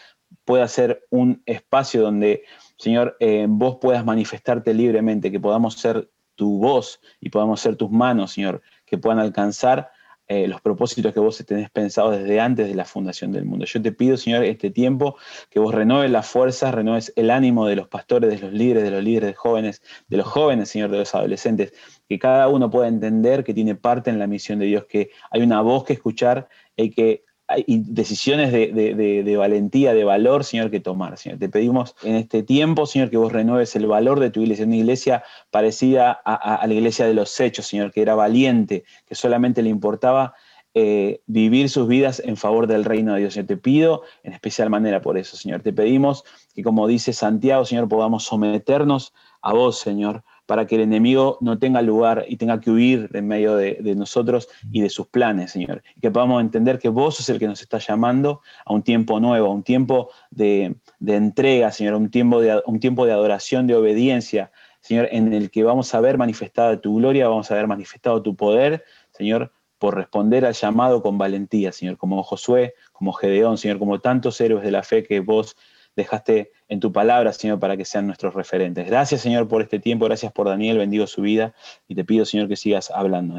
pueda ser un espacio donde, Señor, eh, vos puedas manifestarte libremente, que podamos ser tu voz y podamos ser tus manos, Señor, que puedan alcanzar eh, los propósitos que vos tenés pensado desde antes de la fundación del mundo. Yo te pido, Señor, este tiempo que vos renueves las fuerzas, renueves el ánimo de los pastores, de los líderes, de los líderes de jóvenes, de los jóvenes, Señor, de los adolescentes, que cada uno pueda entender que tiene parte en la misión de Dios, que hay una voz que escuchar y que hay decisiones de, valentía, de valor, Señor, que tomar. Señor, te pedimos en este tiempo, Señor, que vos renueves el valor de tu iglesia, una iglesia parecida a, la iglesia de los hechos, Señor, que era valiente, que solamente le importaba eh, vivir sus vidas en favor del reino de Dios. Señor, te pido en especial manera por eso, Señor. Te pedimos que, como dice Santiago, Señor, podamos someternos a vos, Señor, para que el enemigo no tenga lugar y tenga que huir de medio de, nosotros y de sus planes, Señor. Que podamos entender que vos sos el que nos está llamando a un tiempo nuevo, a un tiempo de, entrega, Señor, a un tiempo de, un tiempo de adoración, de obediencia, Señor, en el que vamos a ver manifestada tu gloria, vamos a ver manifestado tu poder, Señor, por responder al llamado con valentía, Señor, como Josué, como Gedeón, Señor, como tantos héroes de la fe que vos dejaste en tu palabra, Señor, para que sean nuestros referentes. Gracias, Señor, por este tiempo, gracias por Daniel, bendigo su vida y te pido, Señor, que sigas hablando.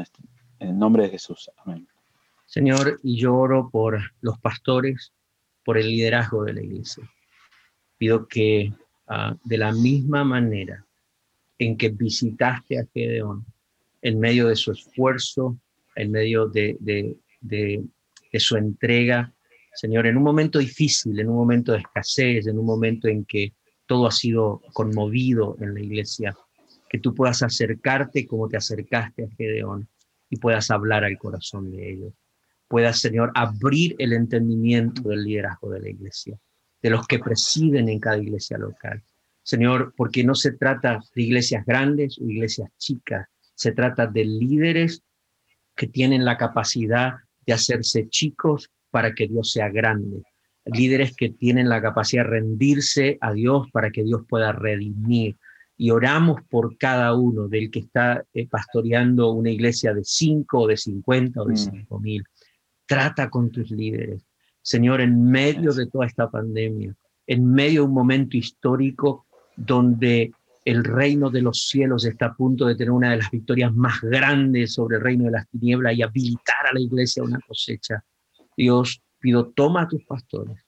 En el nombre de Jesús. Amén. Señor, y yo oro por los pastores, por el liderazgo de la iglesia. Pido que ah, de la misma manera en que visitaste a Gedeón, en medio de su esfuerzo, en medio de, de su entrega, Señor, en un momento difícil, en un momento de escasez, en un momento en que todo ha sido conmovido en la iglesia, que tú puedas acercarte como te acercaste a Gedeón y puedas hablar al corazón de ellos. pueda, Señor, abrir el entendimiento del liderazgo de la iglesia, de los que presiden en cada iglesia local. Señor, porque no se trata de iglesias grandes o iglesias chicas, se trata de líderes que tienen la capacidad de hacerse chicos para que Dios sea grande, líderes que tienen la capacidad de rendirse a Dios para que Dios pueda redimir. Y oramos por cada uno del que está eh, pastoreando una iglesia de cinco, o de cincuenta o de mm. cinco mil. Trata con tus líderes. Señor, en medio de toda esta pandemia, en medio de un momento histórico donde el reino de los cielos está a punto de tener una de las victorias más grandes sobre el reino de las tinieblas y habilitar a la iglesia una cosecha. Dios, pido, toma a tus pastores,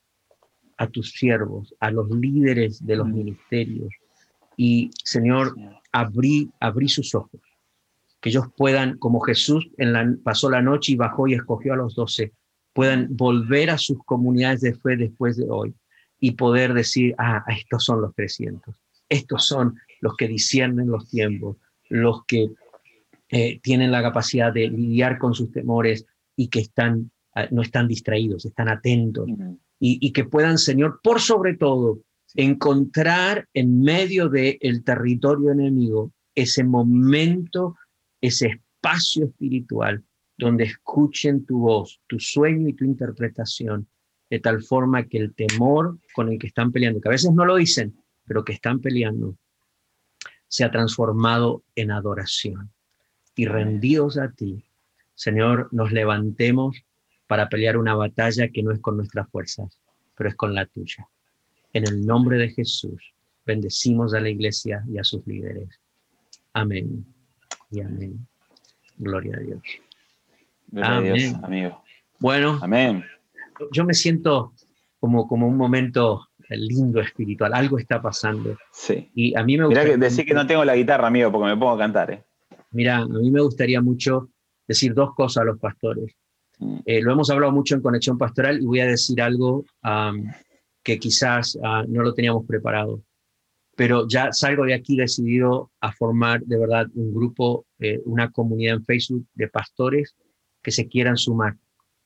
a tus siervos, a los líderes de los ministerios y, Señor, abrí, abrí sus ojos, que ellos puedan, como Jesús en la, pasó la noche y bajó y escogió a los doce, puedan volver a sus comunidades de fe después de hoy y poder decir, ah, estos son los 300, estos son los que disciernen los tiempos, los que eh, tienen la capacidad de lidiar con sus temores y que están no están distraídos, están atentos. Y, que puedan, Señor, por sobre todo, encontrar en medio del el territorio enemigo ese momento, ese espacio espiritual donde escuchen tu voz, tu sueño y tu interpretación, de tal forma que el temor con el que están peleando, que a veces no lo dicen, pero que están peleando, sea transformado en adoración. Y rendidos a ti, Señor, nos levantemos para pelear una batalla que no es con nuestras fuerzas, pero es con la tuya. En el nombre de Jesús, bendecimos a la iglesia y a sus líderes. Amén y amén. Gloria a Dios. Gloria amén. A Dios, amigo. Bueno, amén. Yo me siento como, como un momento lindo espiritual, algo está pasando. Sí. Y a mí me gustaría. decir que no tengo la guitarra, amigo, porque me pongo a cantar. ¿eh? Mira, a mí me gustaría mucho decir dos cosas a los pastores. Eh, lo hemos hablado mucho en Conexión Pastoral y voy a decir algo que quizás ah, no lo teníamos preparado, pero ya salgo de aquí decidido a formar de verdad un grupo, eh, una comunidad en Facebook de pastores que se quieran sumar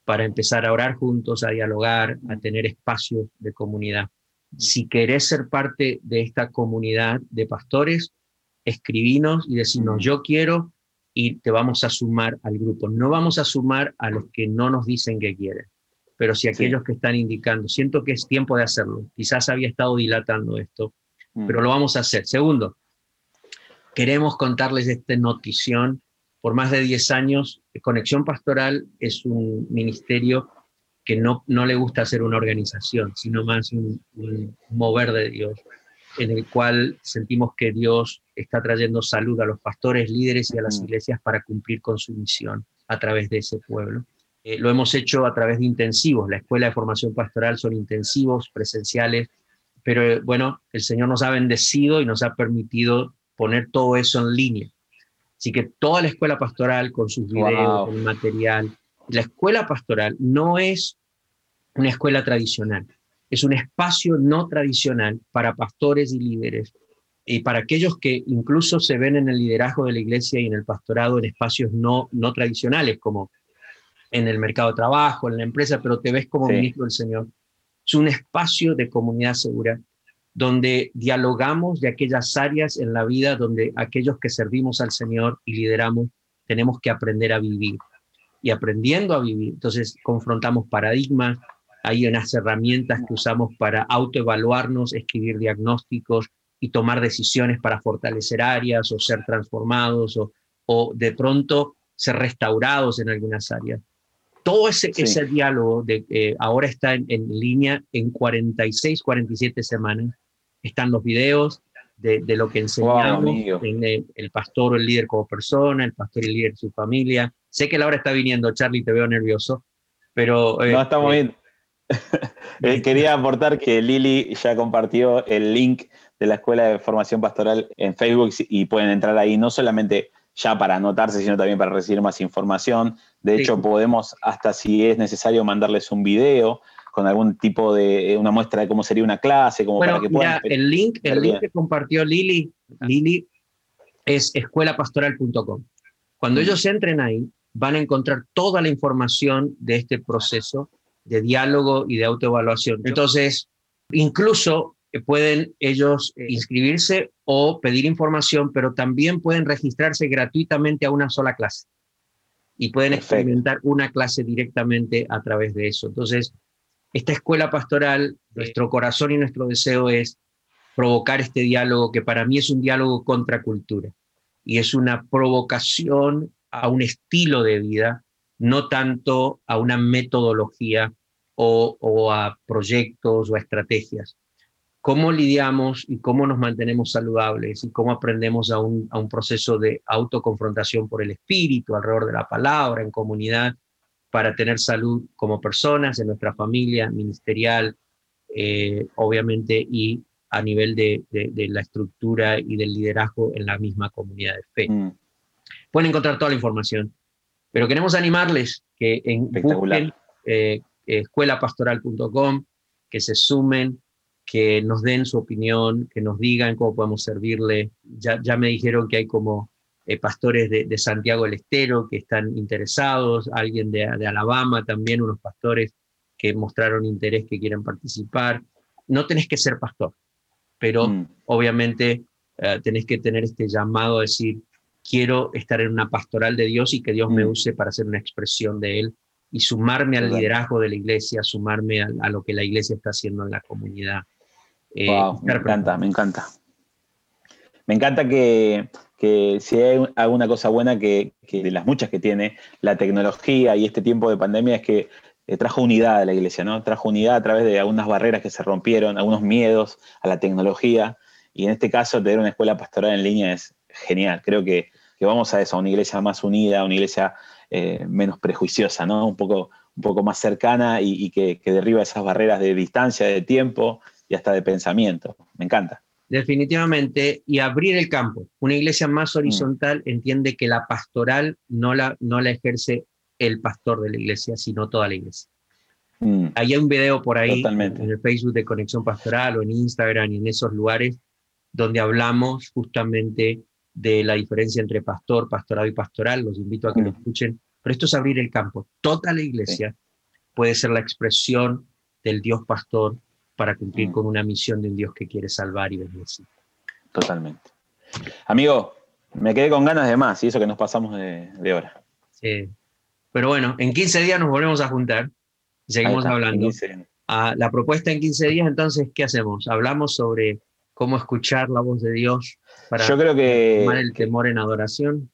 para empezar a orar juntos, a dialogar, a tener espacios de comunidad. Si querés ser parte de esta comunidad de pastores, escribinos y decirnos, yo quiero y te vamos a sumar al grupo. No vamos a sumar a los que no nos dicen que quieren, pero si aquellos que están indicando. Siento que es tiempo de hacerlo. Quizás había estado dilatando esto, mm. pero lo vamos a hacer. Segundo, queremos contarles esta notición. Por más de 10 años, Conexión Pastoral es un ministerio que no, no le gusta ser una organización, sino más un mover de Dios en el cual sentimos que Dios está trayendo salud a los pastores, líderes y a las iglesias para cumplir con su misión a través de ese pueblo. Eh, lo hemos hecho a través de intensivos. La escuela de formación pastoral son intensivos, presenciales, pero eh, bueno, el Señor nos ha bendecido y nos ha permitido poner todo eso en línea. Así que toda la escuela pastoral con sus videos, con el material. La escuela pastoral no es una escuela tradicional es un espacio no tradicional para pastores y líderes y para aquellos que incluso se ven en el liderazgo de la iglesia y en el pastorado en espacios no, no tradicionales, como en el mercado de trabajo, en la empresa, pero te ves como ministro del Señor. Es un espacio de comunidad segura donde dialogamos de aquellas áreas en la vida donde aquellos que servimos al Señor y lideramos tenemos que aprender a vivir. Y aprendiendo a vivir, entonces confrontamos paradigmas, hay unas herramientas que usamos para autoevaluarnos, escribir diagnósticos y tomar decisiones para fortalecer áreas o ser transformados o, o de pronto ser restaurados en algunas áreas. Todo ese, ese diálogo de, eh, ahora está en, línea en 46, 47 semanas. Están los videos de, de lo que enseñamos, en el, el, pastor o el líder como persona, el pastor y el líder de su familia. Sé que la hora está viniendo, Charlie, te veo nervioso, pero... no, estamos eh, bien eh, quería aportar que Lili ya compartió el link de la Escuela de Formación Pastoral en Facebook y pueden entrar ahí no solamente ya para anotarse, sino también para recibir más información. De hecho, podemos, hasta si es necesario, mandarles un video con algún tipo de eh, una muestra de cómo sería una clase, como para que puedan. el link, el link que compartió Lili, Lili es escuelapastoral.com. Cuando mm. ellos entren ahí, van a encontrar toda la información de este proceso de diálogo y de autoevaluación. Entonces, incluso eh, pueden ellos eh, inscribirse o pedir información, pero también pueden registrarse gratuitamente a una sola clase y pueden experimentar una clase directamente a través de eso. Entonces, esta escuela pastoral, nuestro corazón y nuestro deseo es provocar este diálogo que para mí es un diálogo contra cultura y es una provocación a un estilo de vida, no tanto a una metodología o, a proyectos o a estrategias. ¿Cómo lidiamos y cómo nos mantenemos saludables y cómo aprendemos a un, a un proceso de autoconfrontación por el espíritu, alrededor de la palabra, en comunidad, para tener salud como personas, en nuestra familia, ministerial, eh, obviamente, y a nivel de, de, la estructura y del liderazgo en la misma comunidad de fe. Mm. Pueden encontrar toda la información, pero queremos animarles que en, busquen eh, escuelapastoral.com, que se sumen, que nos den su opinión, que nos digan cómo podemos servirle. Ya, ya me dijeron que hay como eh, pastores de, Santiago del Estero que están interesados, alguien de, Alabama también, unos pastores que mostraron interés que quieren participar. No tenés que ser pastor, pero mm. obviamente eh, tenés que tener este llamado a decir, quiero estar en una pastoral de Dios y que Dios me mm. use para hacer una expresión de Él y sumarme al liderazgo de la iglesia, sumarme a, lo que la iglesia está haciendo en la comunidad. Eh, me encanta, me encanta. Me encanta que, que si hay alguna cosa buena que, de las muchas que tiene la tecnología y este tiempo de pandemia es que eh, trajo unidad a la iglesia, ¿no? Trajo unidad a través de algunas barreras que se rompieron, algunos miedos a la tecnología. Y en este caso, tener una escuela pastoral en línea es genial. Creo que, vamos a eso, a una iglesia más unida, a una iglesia eh, menos prejuiciosa, ¿no? Un poco, un poco más cercana y, que, que derriba esas barreras de distancia, de tiempo y hasta de pensamiento. Me encanta definitivamente, y abrir el campo. Una iglesia más mm. horizontal entiende que la pastoral no la, no la ejerce el pastor de la iglesia, sino toda la iglesia. Mm. Hay un video por ahí en el Facebook de Conexión Pastoral o en Instagram y en esos lugares donde hablamos justamente de la diferencia entre pastor, pastorado y pastoral. Los invito a que lo mm. escuchen. Pero esto es abrir el campo. Toda la iglesia puede ser la expresión del Dios pastor para cumplir mm. con una misión de un Dios que quiere salvar y bendecir. Totalmente. Amigo, me quedé con ganas de más y eso que nos pasamos de, hora. Sí. Pero bueno, en 15 días nos volvemos a juntar y seguimos hablando. Ah, la propuesta en 15 días, entonces, ¿qué hacemos? Hablamos sobre cómo escuchar la voz de Dios para Yo creo que, tomar el temor en adoración.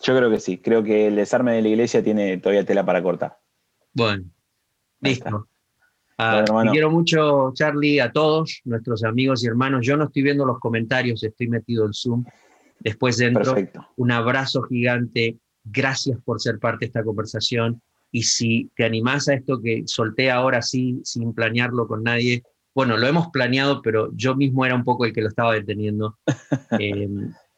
Yo creo que sí. Creo que el desarme de la iglesia tiene todavía tela para cortar. Bueno, listo. Ah, quiero mucho, Charlie, a todos nuestros amigos y hermanos. Yo no estoy viendo los comentarios, estoy metido en Zoom. Después dentro, un abrazo gigante. Gracias por ser parte de esta conversación. Y si te animás a esto que solté ahora sí, sin planearlo con nadie, bueno, lo hemos planeado, pero yo mismo era un poco el que lo estaba deteniendo. eh,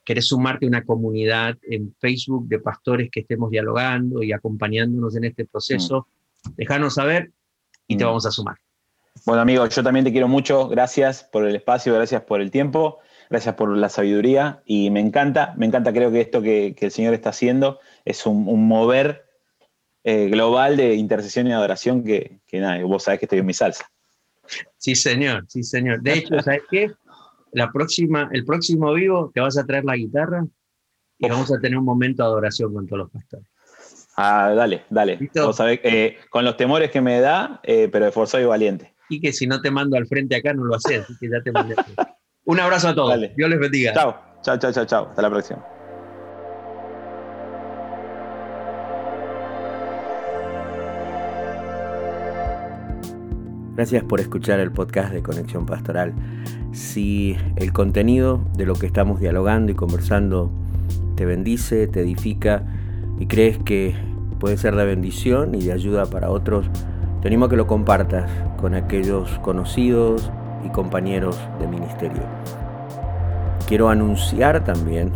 ¿Querés sumarte a una comunidad en Facebook de pastores que estemos dialogando y acompañándonos en este proceso? Mm. Déjanos saber y te mm. vamos a sumar. Bueno, amigo, yo también te quiero mucho. Gracias por el espacio, gracias por el tiempo, gracias por la sabiduría y me encanta, me encanta, creo que esto que, el Señor está haciendo es un, mover eh, global de intercesión y adoración que, que nada, vos sabés que estoy en mi salsa. Sí, señor, sí, señor. De hecho, ¿sabes qué? La próxima, el próximo vivo te vas a traer la guitarra y vamos a tener un momento de adoración con todos los pastores. Ah, dale, dale. Vos sabés, eh, con los temores que me da, eh, pero esforzado y valiente. Y que si no te mando al frente acá, no lo haces, que ya te mandé. Un abrazo a todos. Dios les bendiga. Chao, chao, chao, chao. Hasta la próxima. Gracias por escuchar el podcast de Conexión Pastoral. Si el contenido de lo que estamos dialogando y conversando te bendice, te edifica, y crees que puede ser de bendición y de ayuda para otros, te animo a que lo compartas con aquellos conocidos y compañeros de ministerio. Quiero anunciar también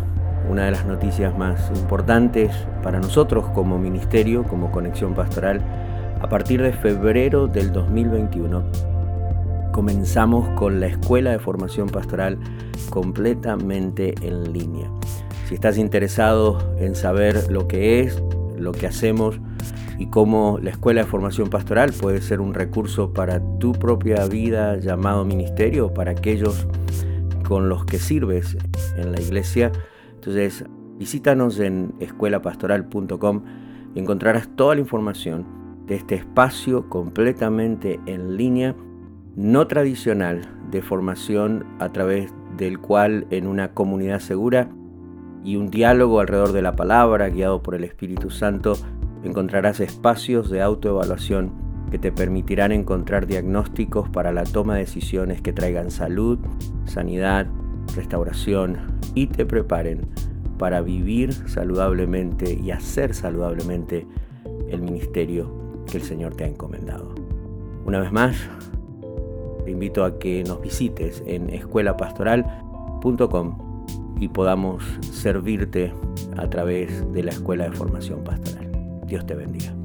una de las noticias más importantes para nosotros como ministerio, como conexión pastoral. A partir de febrero del 2021 comenzamos con la escuela de formación pastoral completamente en línea. Si estás interesado en saber lo que es, lo que hacemos y cómo la Escuela de Formación Pastoral puede ser un recurso para tu propia vida llamado ministerio para aquellos con los que sirves en la iglesia. Entonces, visítanos en escuelapastoral.com y encontrarás toda la información de este espacio completamente en línea, no tradicional, de formación a través del cual en una comunidad segura y un diálogo alrededor de la palabra guiado por el Espíritu Santo encontrarás espacios de autoevaluación que te permitirán encontrar diagnósticos para la toma de decisiones que traigan salud, sanidad, restauración y te preparen para vivir saludablemente y hacer saludablemente el ministerio que el Señor te ha encomendado. Una vez más, te invito a que nos visites en escuelapastoral.com y podamos servirte a través de la Escuela de Formación Pastoral. Dios te bendiga.